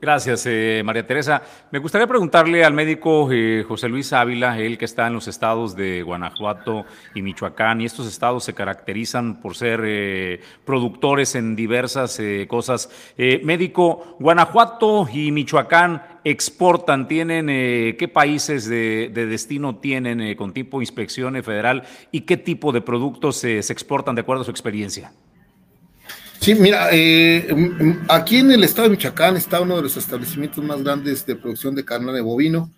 Gracias, eh, María Teresa. Me gustaría preguntarle al médico eh, José Luis Ávila, él que está en los estados de Guanajuato y Michoacán, y estos estados se caracterizan por ser eh, productores en diversas cosas. médico, Guanajuato y Michoacán exportan, tienen, ¿qué países de, destino tienen con tipo inspección federal y qué tipo de productos se exportan de acuerdo a su experiencia? Sí, mira, eh, aquí en el estado de Michoacán está uno de los establecimientos más grandes de producción de carne de bovino,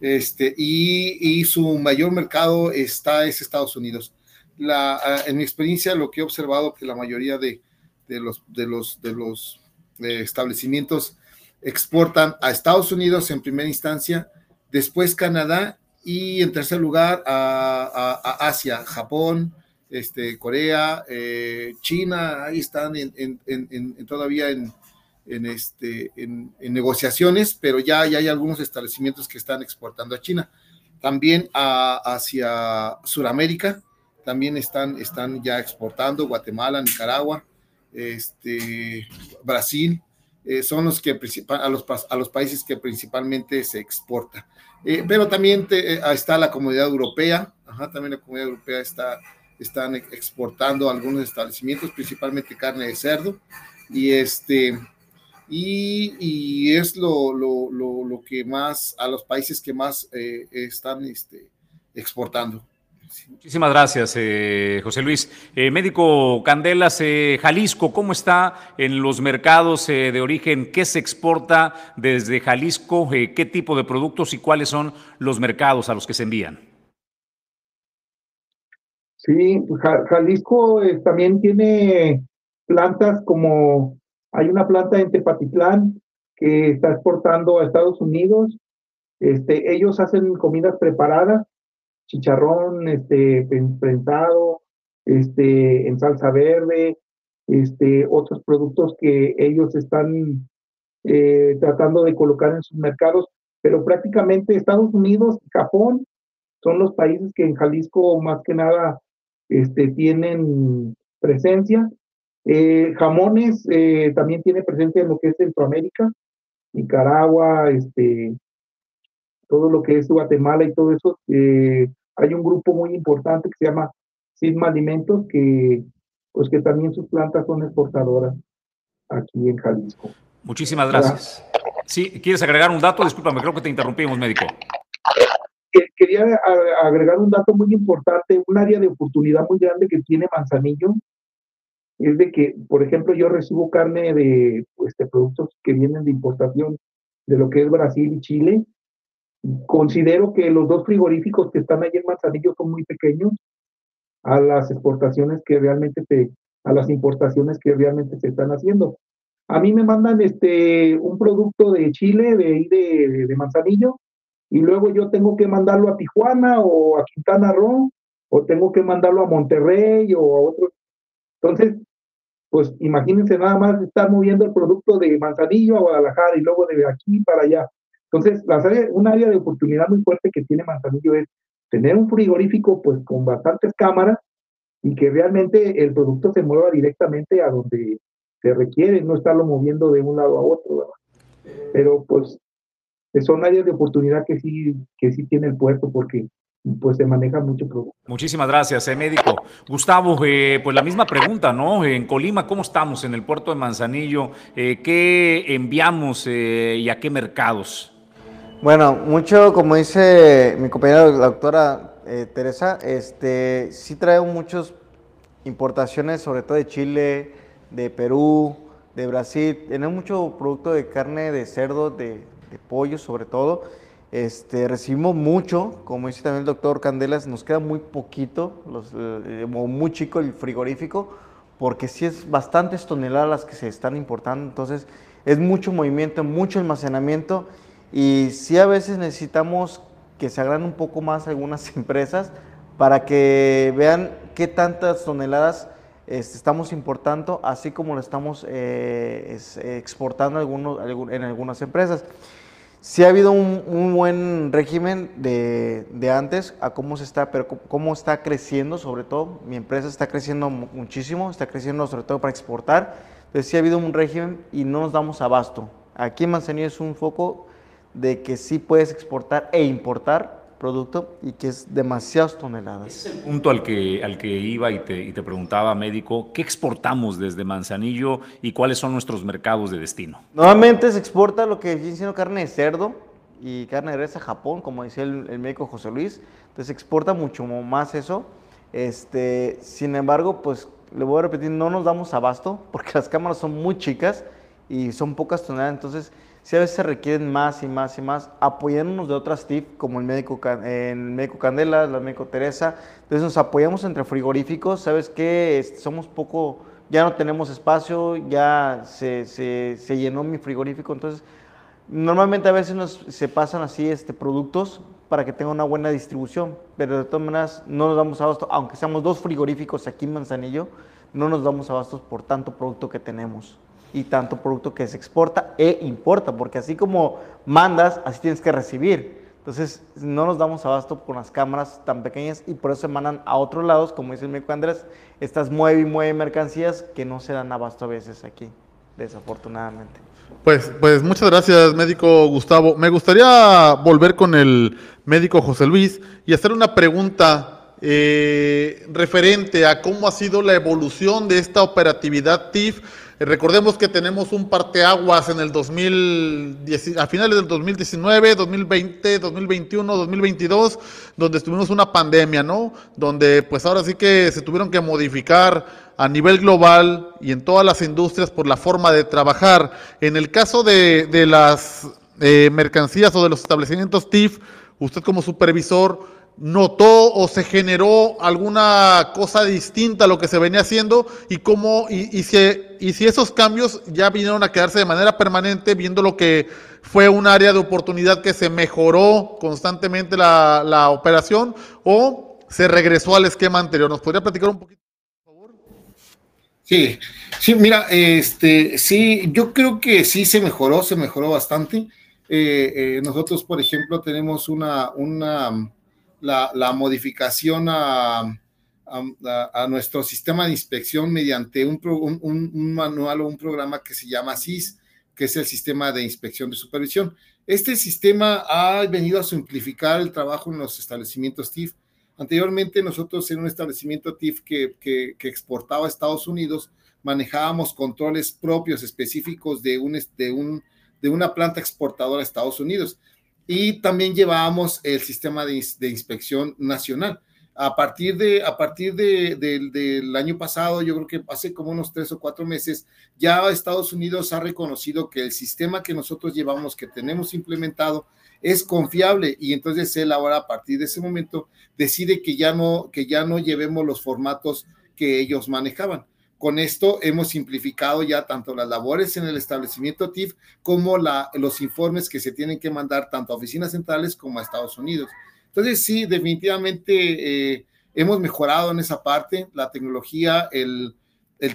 este, y, su mayor mercado está es Estados Unidos. La, en mi experiencia, lo que he observado que la mayoría de, los, de los, de los eh, establecimientos exportan a Estados Unidos en primera instancia, después Canadá y en tercer lugar a Asia, Japón, este, Corea, eh, China, ahí están en, todavía en, este, en, negociaciones, pero ya, hay algunos establecimientos que están exportando a China. También hacia Sudamérica, también están, están ya exportando, Guatemala, Nicaragua, este, Brasil, eh, son los que a los, a los países que principalmente se exporta. Eh, pero también está la comunidad europea, también la comunidad europea está están exportando algunos establecimientos, principalmente carne de cerdo, y este, y, es lo, lo, lo, que más, a los países que más eh, están este, exportando. Muchísimas gracias, eh, José Luis. Eh, médico Candelas, Jalisco, ¿cómo está en los mercados de origen? ¿Qué se exporta desde Jalisco? ¿Qué tipo de productos y cuáles son los mercados a los que se envían? Sí, Jalisco eh, también tiene plantas como, hay una planta en Tepatitlán que está exportando a Estados Unidos. Este, ellos hacen comidas preparadas, chicharrón, este, prensado, este, en salsa verde, este, otros productos que ellos están eh, tratando de colocar en sus mercados, pero prácticamente Estados Unidos y Japón son los países que en Jalisco más que nada este, tienen presencia. Eh, jamones eh, también tiene presencia en lo que es Centroamérica, Nicaragua, este, todo lo que es Guatemala y todo eso. Eh, hay un grupo muy importante que se llama Sigma Alimentos, que, pues, que también sus plantas son exportadoras aquí en Jalisco. Muchísimas gracias. Sí, ¿quieres agregar un dato? Discúlpame, creo que te interrumpimos, médico quería agregar un dato muy importante, un área de oportunidad muy grande que tiene Manzanillo, es de que, por ejemplo, yo recibo carne de pues, productos que vienen de importación de lo que es Brasil y Chile. Considero que los dos frigoríficos que están ahí en Manzanillo son muy pequeños a las exportaciones que realmente se, a las importaciones que realmente se están haciendo. A mí me mandan este un producto de Chile, de de, de Manzanillo, y luego yo tengo que mandarlo a Tijuana o a Quintana Roo, o tengo que mandarlo a Monterrey o a otros. Entonces, pues imagínense nada más estar moviendo el producto de Manzanillo a Guadalajara y luego de aquí para allá. Entonces, la un área de oportunidad muy fuerte que tiene Manzanillo es tener un frigorífico pues con bastantes cámaras y que realmente el producto se mueva directamente a donde se requiere, no estarlo moviendo de un lado a otro. Pero pues son áreas de oportunidad que sí, que sí tiene el puerto porque pues se maneja mucho producto. Muchísimas gracias, eh, médico. Gustavo, eh, pues la misma pregunta, ¿no? En Colima, ¿cómo estamos en el puerto de Manzanillo? Eh, ¿Qué enviamos eh, y a qué mercados? Bueno, mucho, como dice mi compañera la doctora Teresa, este, sí trae muchas importaciones, sobre todo de Chile, de Perú, de Brasil. Tenemos mucho producto de carne de cerdo, de, de pollo sobre todo. Este, recibimos mucho, como dice también el doctor Candelas, nos queda muy poquito, los, eh, muy chico el frigorífico, porque sí es bastantes toneladas las que se están importando, entonces es mucho movimiento, mucho almacenamiento y sí a veces necesitamos que se hagan un poco más algunas empresas para que vean qué tantas toneladas estamos importando, así como lo estamos eh, exportando algunos, en algunas empresas. Sí ha habido un, buen régimen de, de, antes a cómo se está, pero cómo está creciendo sobre todo. Mi empresa está creciendo muchísimo, está creciendo sobre todo para exportar. Entonces sí ha habido un régimen y no nos damos abasto. Aquí en Manzanillo es un foco de que sí puedes exportar e importar producto y que es demasiadas toneladas. Ese es el punto al que, al que iba y te, y te preguntaba, médico, ¿qué exportamos desde Manzanillo y cuáles son nuestros mercados de destino? Nuevamente se exporta lo que viene siendo carne de cerdo y carne de res a Japón, como decía el, médico José Luis, entonces se exporta mucho más eso. Este, sin embargo, pues le voy a repetir, no nos damos abasto porque las cámaras son muy chicas y son pocas toneladas, entonces si a veces se requieren más y más y más, apoyándonos de otras TIP, como el médico, el médico Candela, la médico Teresa. Entonces nos apoyamos entre frigoríficos, ¿sabes? Este, somos poco, ya no tenemos espacio, ya se, se, se llenó mi frigorífico, entonces normalmente a veces nos, se pasan así este, productos para que tenga una buena distribución, pero de todas maneras no nos damos abasto, aunque seamos dos frigoríficos aquí en Manzanillo, no nos damos abastos por tanto producto que tenemos y tanto producto que se exporta e importa, porque así como mandas, así tienes que recibir. Entonces, no nos damos abasto con las cámaras tan pequeñas y por eso se mandan a otros lados, como dice el médico Andrés, estas mueve y mueve mercancías que no se dan abasto a veces aquí, desafortunadamente. Pues, pues muchas gracias, médico Gustavo. Me gustaría volver con el médico José Luis y hacer una pregunta eh, referente a cómo ha sido la evolución de esta operatividad TIF Recordemos que tenemos un parteaguas en el 2010, a finales del 2019, 2020, 2021, 2022, donde tuvimos una pandemia, ¿no? Donde pues ahora sí que se tuvieron que modificar a nivel global y en todas las industrias por la forma de trabajar. En el caso de, las eh, mercancías o de los establecimientos TIF, usted como supervisor, notó o se generó alguna cosa distinta a lo que se venía haciendo y cómo y, si, y si esos cambios ya vinieron a quedarse de manera permanente viendo lo que fue un área de oportunidad que se mejoró constantemente la, la operación o se regresó al esquema anterior. ¿Nos podría platicar un poquito, por favor? Sí, sí, mira, este, sí, yo creo que sí se mejoró, se mejoró bastante. Eh, eh, nosotros, por ejemplo, tenemos una, una la, modificación a, nuestro sistema de inspección mediante un, manual o un programa que se llama SIS, que es el sistema de inspección de supervisión. Este sistema ha venido a simplificar el trabajo en los establecimientos TIF. Anteriormente nosotros en un establecimiento TIF que, exportaba a Estados Unidos manejábamos controles propios específicos de, de una planta exportadora a Estados Unidos y también llevábamos el sistema de, inspección nacional. A partir, de, a partir de, del año pasado, yo creo que hace como unos tres o cuatro meses, ya Estados Unidos ha reconocido que el sistema que nosotros llevamos, que tenemos implementado, es confiable y entonces él ahora a partir de ese momento decide que ya no, que ya no llevemos los formatos que ellos manejaban. Con esto hemos simplificado ya tanto las labores en el establecimiento TIF como los informes que se tienen que mandar tanto a oficinas centrales como a Estados Unidos. Entonces, sí, definitivamente eh, hemos mejorado en esa parte, la tecnología, el,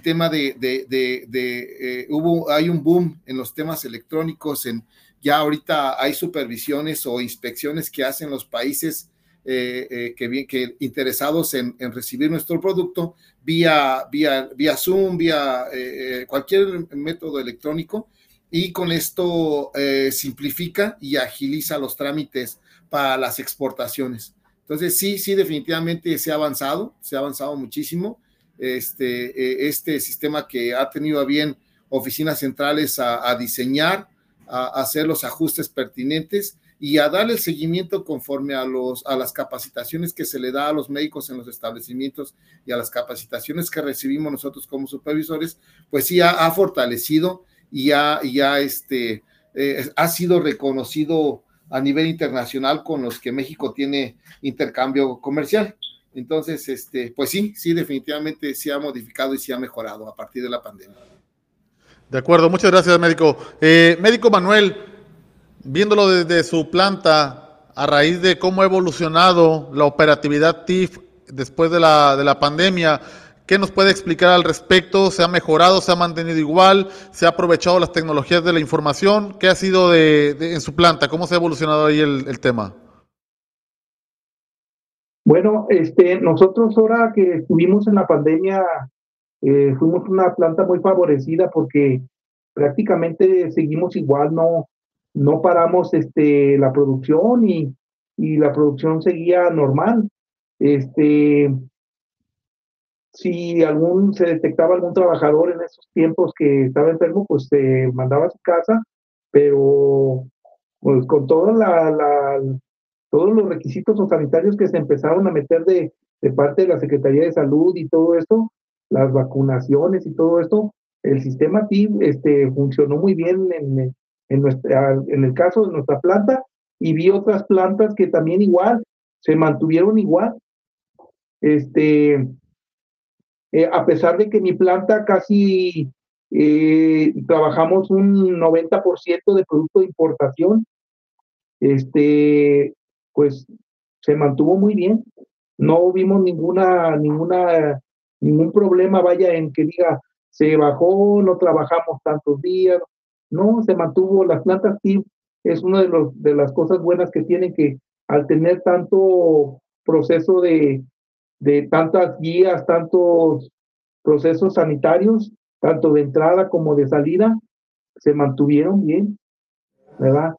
tema de, eh, hay un boom en los temas electrónicos, en, ya ahorita hay supervisiones o inspecciones que hacen los países eh, eh, que, que, interesados en, recibir nuestro producto vía, vía, vía Zoom, vía eh, cualquier método electrónico y con esto simplifica y agiliza los trámites para las exportaciones. Entonces, sí, sí, definitivamente se ha avanzado, se ha avanzado muchísimo. Este, este sistema que ha tenido a bien oficinas centrales a, a diseñar, a, a hacer los ajustes pertinentes y a darle seguimiento conforme a, los, a las capacitaciones que se le da a los médicos en los establecimientos y a las capacitaciones que recibimos nosotros como supervisores, pues sí ha, fortalecido y ha, este, eh, ha sido reconocido a nivel internacional con los que México tiene intercambio comercial. Entonces, este, pues sí, sí, definitivamente se ha modificado y se ha mejorado a partir de la pandemia. De acuerdo, muchas gracias, médico. Eh, médico Manuel, viéndolo desde su planta, a raíz de cómo ha evolucionado la operatividad TIF después de la, de la pandemia. ¿Qué nos puede explicar al respecto? ¿Se ha mejorado? ¿Se ha mantenido igual? ¿Se ha aprovechado las tecnologías de la información? ¿Qué ha sido de, en su planta? ¿Cómo se ha evolucionado ahí el, tema? Bueno, este, nosotros ahora que estuvimos en la pandemia, eh, fuimos una planta muy favorecida porque prácticamente seguimos igual, no, no paramos este, la producción y, y la producción seguía normal. Este, si algún se detectaba algún trabajador en esos tiempos que estaba enfermo, pues se mandaba a su casa, pero pues con toda la, la, todos los requisitos sanitarios que se empezaron a meter de, de parte de la Secretaría de Salud y todo esto, las vacunaciones y todo esto, el sistema TIM este, funcionó muy bien en, en, nuestra, en el caso de nuestra planta y vi otras plantas que también igual se mantuvieron igual. Este, eh, a pesar de que mi planta casi eh, trabajamos un 90% de producto de importación, este, pues se mantuvo muy bien. No vimos ninguna, ninguna, ningún problema, vaya, en que diga, se bajó, no trabajamos tantos días. No, se mantuvo, las plantas sí, es una de, las cosas buenas que tienen que al tener tanto proceso de, de tantas guías, tantos procesos sanitarios, tanto de entrada como de salida, se mantuvieron bien, ¿verdad?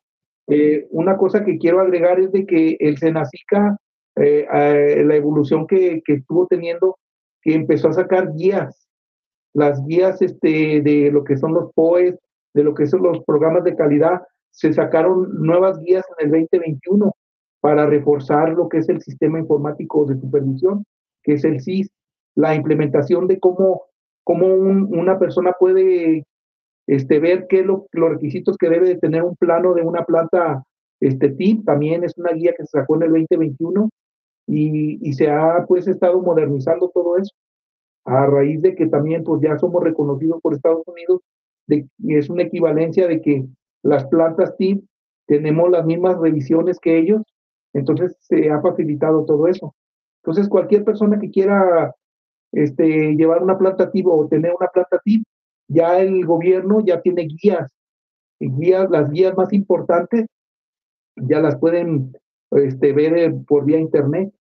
Eh, una cosa que quiero agregar es de que el Senacica, eh, eh, la evolución que, que, estuvo teniendo, que empezó a sacar guías, las guías este, de lo que son los POEs, de lo que son los programas de calidad, se sacaron nuevas guías en el 2021 para reforzar lo que es el sistema informático de supervisión, que es el SIS, la implementación de cómo, cómo una persona puede este, ver qué lo, los requisitos que debe de tener un plano de una planta este, TIP, también es una guía que se sacó en el 2021 y, y se ha pues estado modernizando todo eso a raíz de que también pues ya somos reconocidos por Estados Unidos es una equivalencia de que las plantas TIP tenemos las mismas revisiones que ellos entonces se ha facilitado todo eso. Entonces cualquier persona que quiera este, llevar una planta TIP o tener una planta TIP, ya el gobierno ya tiene guías, guías, las guías más importantes ya las pueden este, ver eh, por vía internet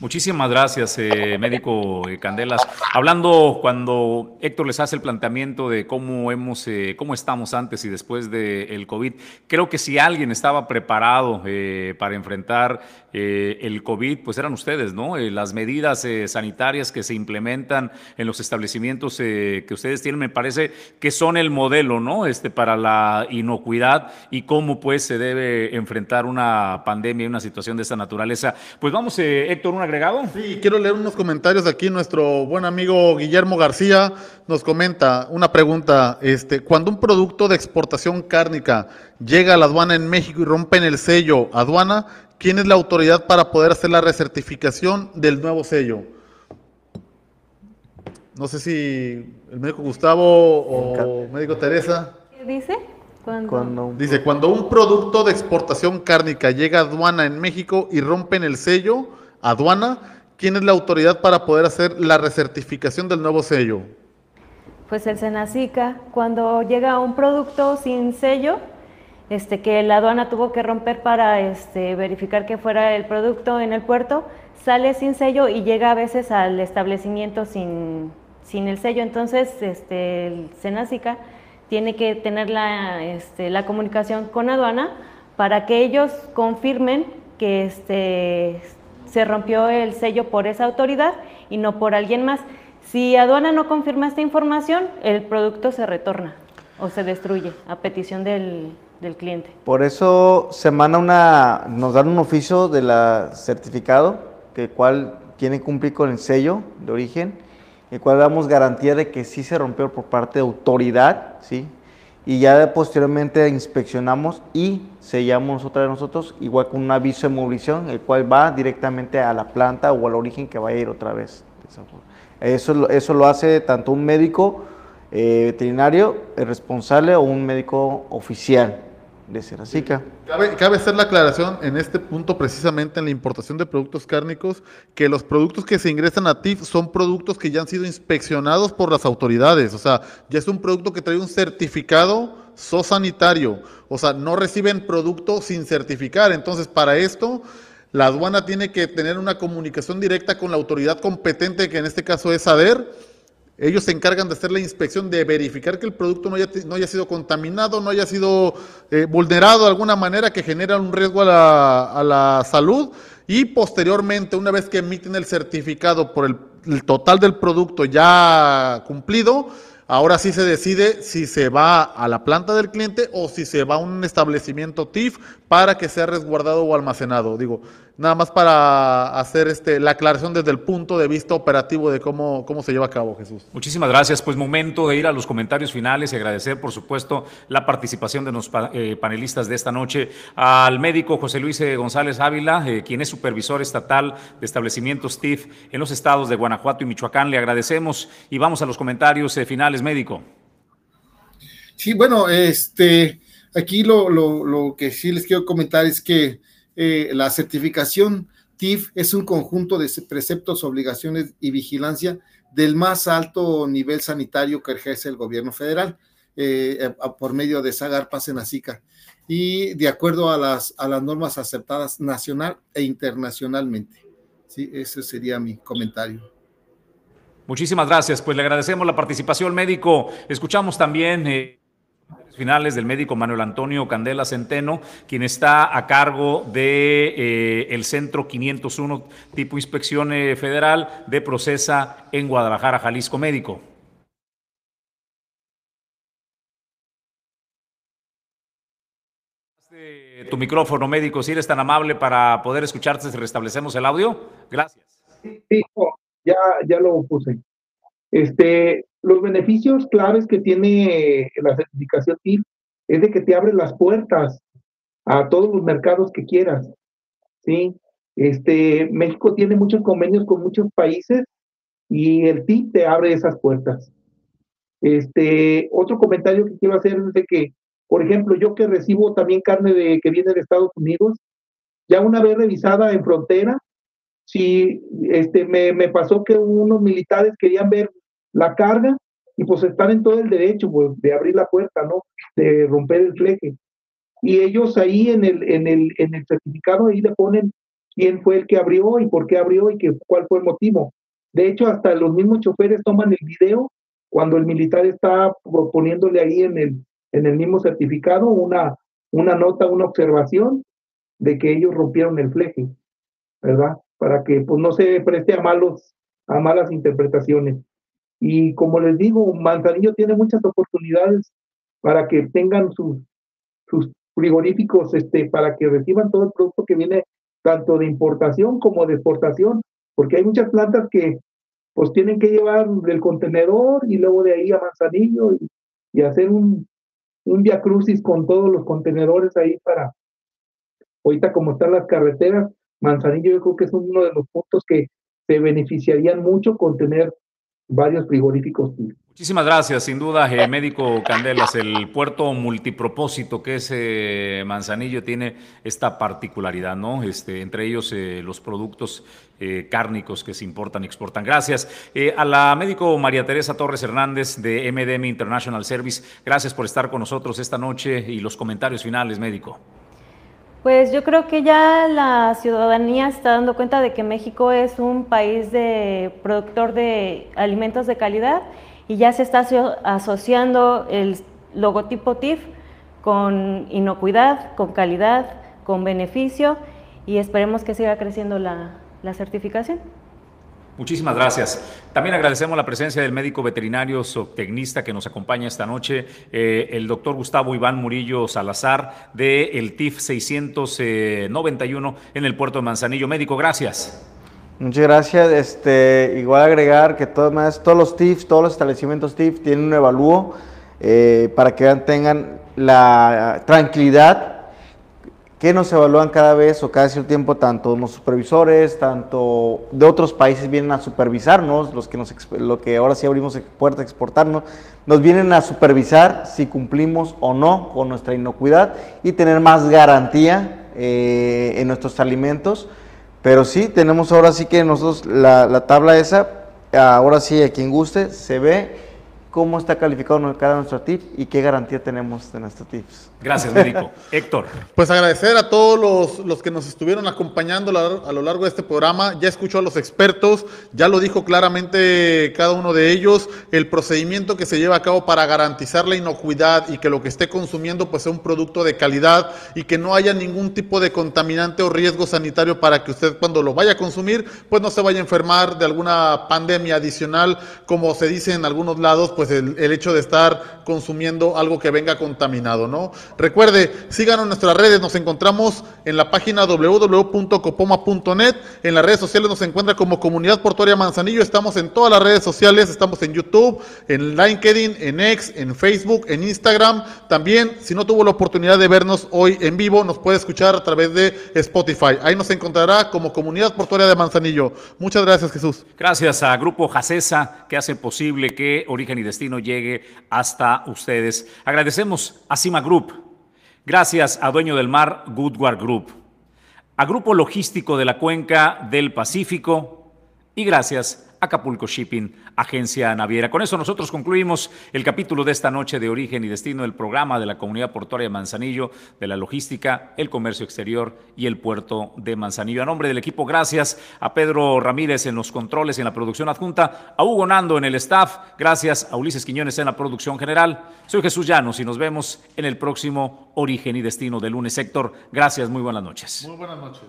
Muchísimas gracias, eh, médico eh, Candelas. Hablando cuando Héctor les hace el planteamiento de cómo hemos, eh, cómo estamos antes y después del COVID, creo que si alguien estaba preparado para enfrentar el COVID, pues eran ustedes, ¿no? las medidas sanitarias que se implementan en los establecimientos que ustedes tienen, me parece que son el modelo, ¿no? Este para la inocuidad y cómo pues se debe enfrentar una pandemia y una situación de esta naturaleza. Pues vamos, Héctor, una agregado? Sí, quiero leer unos comentarios aquí. Nuestro buen amigo Guillermo García nos comenta una pregunta. Este, cuando un producto de exportación cárnica llega a la aduana en México y rompen el sello aduana, ¿quién es la autoridad para poder hacer la recertificación del nuevo sello? No sé si el médico Gustavo o el médico Teresa. ¿Qué dice? Cuando... Dice, cuando un producto de exportación cárnica llega a aduana en México y rompen el sello, aduana, ¿quién es la autoridad para poder hacer la recertificación del nuevo sello? Pues el Senacica, cuando llega un producto sin sello, este, que la aduana tuvo que romper para este, verificar que fuera el producto en el puerto, sale sin sello y llega a veces al establecimiento sin, sin el sello. Entonces, este, el Senacica tiene que tener la, este, la comunicación con aduana para que ellos confirmen que este, se rompió el sello por esa autoridad y no por alguien más. Si aduana no confirma esta información, el producto se retorna o se destruye a petición del, cliente. Por eso se manda una, nos dan un oficio de la certificado, que cual tiene que cumplir con el sello de origen, el cual damos garantía de que sí se rompió por parte de autoridad, ¿sí? Y ya posteriormente inspeccionamos y sellamos otra vez nosotros, igual con un aviso de movilización, el cual va directamente a la planta o al origen que va a ir otra vez. Eso, eso lo hace tanto un médico eh, veterinario responsable o un médico oficial. De Seracica. Cabe, cabe, hacer la aclaración en este punto precisamente en la importación de productos cárnicos, que los productos que se ingresan a TIF son productos que ya han sido inspeccionados por las autoridades, o sea, ya es un producto que trae un certificado sanitario, o sea, no reciben producto sin certificar, entonces para esto la aduana tiene que tener una comunicación directa con la autoridad competente, que en este caso es ADER, ellos se encargan de hacer la inspección, de verificar que el producto no haya, no haya sido contaminado, no haya sido eh, vulnerado de alguna manera que genera un riesgo a la, a la, salud. Y posteriormente, una vez que emiten el certificado por el, el total del producto ya cumplido, Ahora sí se decide si se va a la planta del cliente o si se va a un establecimiento TIF para que sea resguardado o almacenado. Digo, nada más para hacer este, la aclaración desde el punto de vista operativo de cómo, cómo se lleva a cabo, Jesús. Muchísimas gracias. Pues momento de ir a los comentarios finales y agradecer, por supuesto, la participación de los eh, panelistas de esta noche. Al médico José Luis eh, González Ávila, eh, quien es supervisor estatal de establecimientos TIF en los estados de Guanajuato y Michoacán. Le agradecemos y vamos a los comentarios finales, médico. Sí, bueno, este Aquí lo, que sí les quiero comentar es que eh, la certificación TIF es un conjunto de preceptos, obligaciones y vigilancia del más alto nivel sanitario que ejerce el gobierno federal eh, por medio de Sagarpas en ASICA y de acuerdo a las, a las normas aceptadas nacional e internacionalmente. Sí, ese sería mi comentario. Muchísimas gracias. Pues le agradecemos la participación médico. Escuchamos también. Eh, finales del médico Manuel Antonio Candela Centeno, quien está a cargo de eh, el Centro 501 tipo Inspección eh, Federal de Procesa en Guadalajara, Jalisco Médico. Tu micrófono médico, si eres tan amable para poder escucharte, si restablecemos el audio. Gracias. Sí, ya, ya lo puse. Este, los beneficios claves que tiene la certificación TIP es de que te abre las puertas a todos los mercados que quieras. ¿sí? Este, México tiene muchos convenios con muchos países y el TIP te abre esas puertas. Este, otro comentario que quiero hacer es de que, por ejemplo, yo que recibo también carne de, que viene de Estados Unidos, ya una vez revisada en frontera, si este, me, me pasó que unos militares querían ver la carga y pues están en todo el derecho pues, de abrir la puerta, ¿no? De romper el fleje. Y ellos ahí en el, en el, en el certificado ahí le ponen quién fue el que abrió y por qué abrió y que, cuál fue el motivo. De hecho, hasta los mismos choferes toman el video cuando el militar está poniéndole ahí en el, en el mismo certificado una, una nota, una observación de que ellos rompieron el fleje, ¿verdad? Para que pues no se preste a malos, a malas interpretaciones. Y como les digo, Manzanillo tiene muchas oportunidades para que tengan sus, sus frigoríficos, este, para que reciban todo el producto que viene tanto de importación como de exportación, porque hay muchas plantas que pues tienen que llevar del contenedor y luego de ahí a Manzanillo y, y hacer un, un via crucis con todos los contenedores ahí para, ahorita como están las carreteras, Manzanillo yo creo que es uno de los puntos que se beneficiarían mucho con tener varios frigoríficos. Muchísimas gracias, sin duda, eh, médico Candelas, el puerto multipropósito que es eh, Manzanillo tiene esta particularidad, ¿no? Este, entre ellos eh, los productos cárnicos que se importan y exportan. Gracias. a la médico María Teresa Torres Hernández de MDM International Service, gracias por estar con nosotros esta noche y los comentarios finales, médico. Pues yo creo que ya la ciudadanía está dando cuenta de que México es un país de productor de alimentos de calidad y ya se está asociando el logotipo TIF con inocuidad, con calidad, con beneficio y esperemos que siga creciendo la, certificación. Muchísimas gracias. También agradecemos la presencia del médico veterinario zootecnista que nos acompaña esta noche, eh, el doctor Gustavo Iván Murillo Salazar, del el TIF 691 en el puerto de Manzanillo. Médico, gracias. Muchas gracias. Este, igual agregar que todos, todos los TIF, todos los establecimientos TIF tienen un evalúo eh, para que tengan la tranquilidad que nos evalúan cada vez o cada cierto tiempo, tanto los supervisores, tanto de otros países vienen a supervisarnos, los que nos, lo que ahora sí abrimos puertas a exportarnos, nos vienen a supervisar si cumplimos o no con nuestra inocuidad y tener más garantía eh, en nuestros alimentos. Pero sí, tenemos ahora sí que nosotros la, la tabla esa, ahora sí a quien guste, se ve cómo está calificado cada nuestro tip y qué garantía tenemos de nuestros tips. Gracias, médico. Héctor. Pues agradecer a todos los, los, que nos estuvieron acompañando a lo largo de este programa. Ya escuchó a los expertos, ya lo dijo claramente cada uno de ellos, el procedimiento que se lleva a cabo para garantizar la inocuidad y que lo que esté consumiendo pues sea un producto de calidad y que no haya ningún tipo de contaminante o riesgo sanitario para que usted cuando lo vaya a consumir pues no se vaya a enfermar de alguna pandemia adicional, como se dice en algunos lados, pues el, el hecho de estar consumiendo algo que venga contaminado, ¿no? Recuerde, síganos en nuestras redes, nos encontramos en la página www.copoma.net, en las redes sociales nos encuentra como Comunidad Portuaria Manzanillo, estamos en todas las redes sociales, estamos en YouTube, en LinkedIn, en X, en Facebook, en Instagram, también si no tuvo la oportunidad de vernos hoy en vivo, nos puede escuchar a través de Spotify, ahí nos encontrará como Comunidad Portuaria de Manzanillo. Muchas gracias Jesús. Gracias a Grupo Jacesa que hace posible que Origen y Destino llegue hasta ustedes. Agradecemos a Cima Group. Gracias a Dueño del Mar, Goodward Group, a Grupo Logístico de la Cuenca del Pacífico. Y gracias Acapulco Shipping, agencia naviera. Con eso nosotros concluimos el capítulo de esta noche de Origen y Destino del programa de la Comunidad Portuaria Manzanillo, de la logística, el comercio exterior y el puerto de Manzanillo. A nombre del equipo, gracias a Pedro Ramírez en los controles y en la producción adjunta, a Hugo Nando en el staff, gracias a Ulises Quiñones en la producción general. Soy Jesús Llanos y nos vemos en el próximo Origen y Destino del lunes, Héctor. Gracias, muy buenas noches. Muy buenas noches.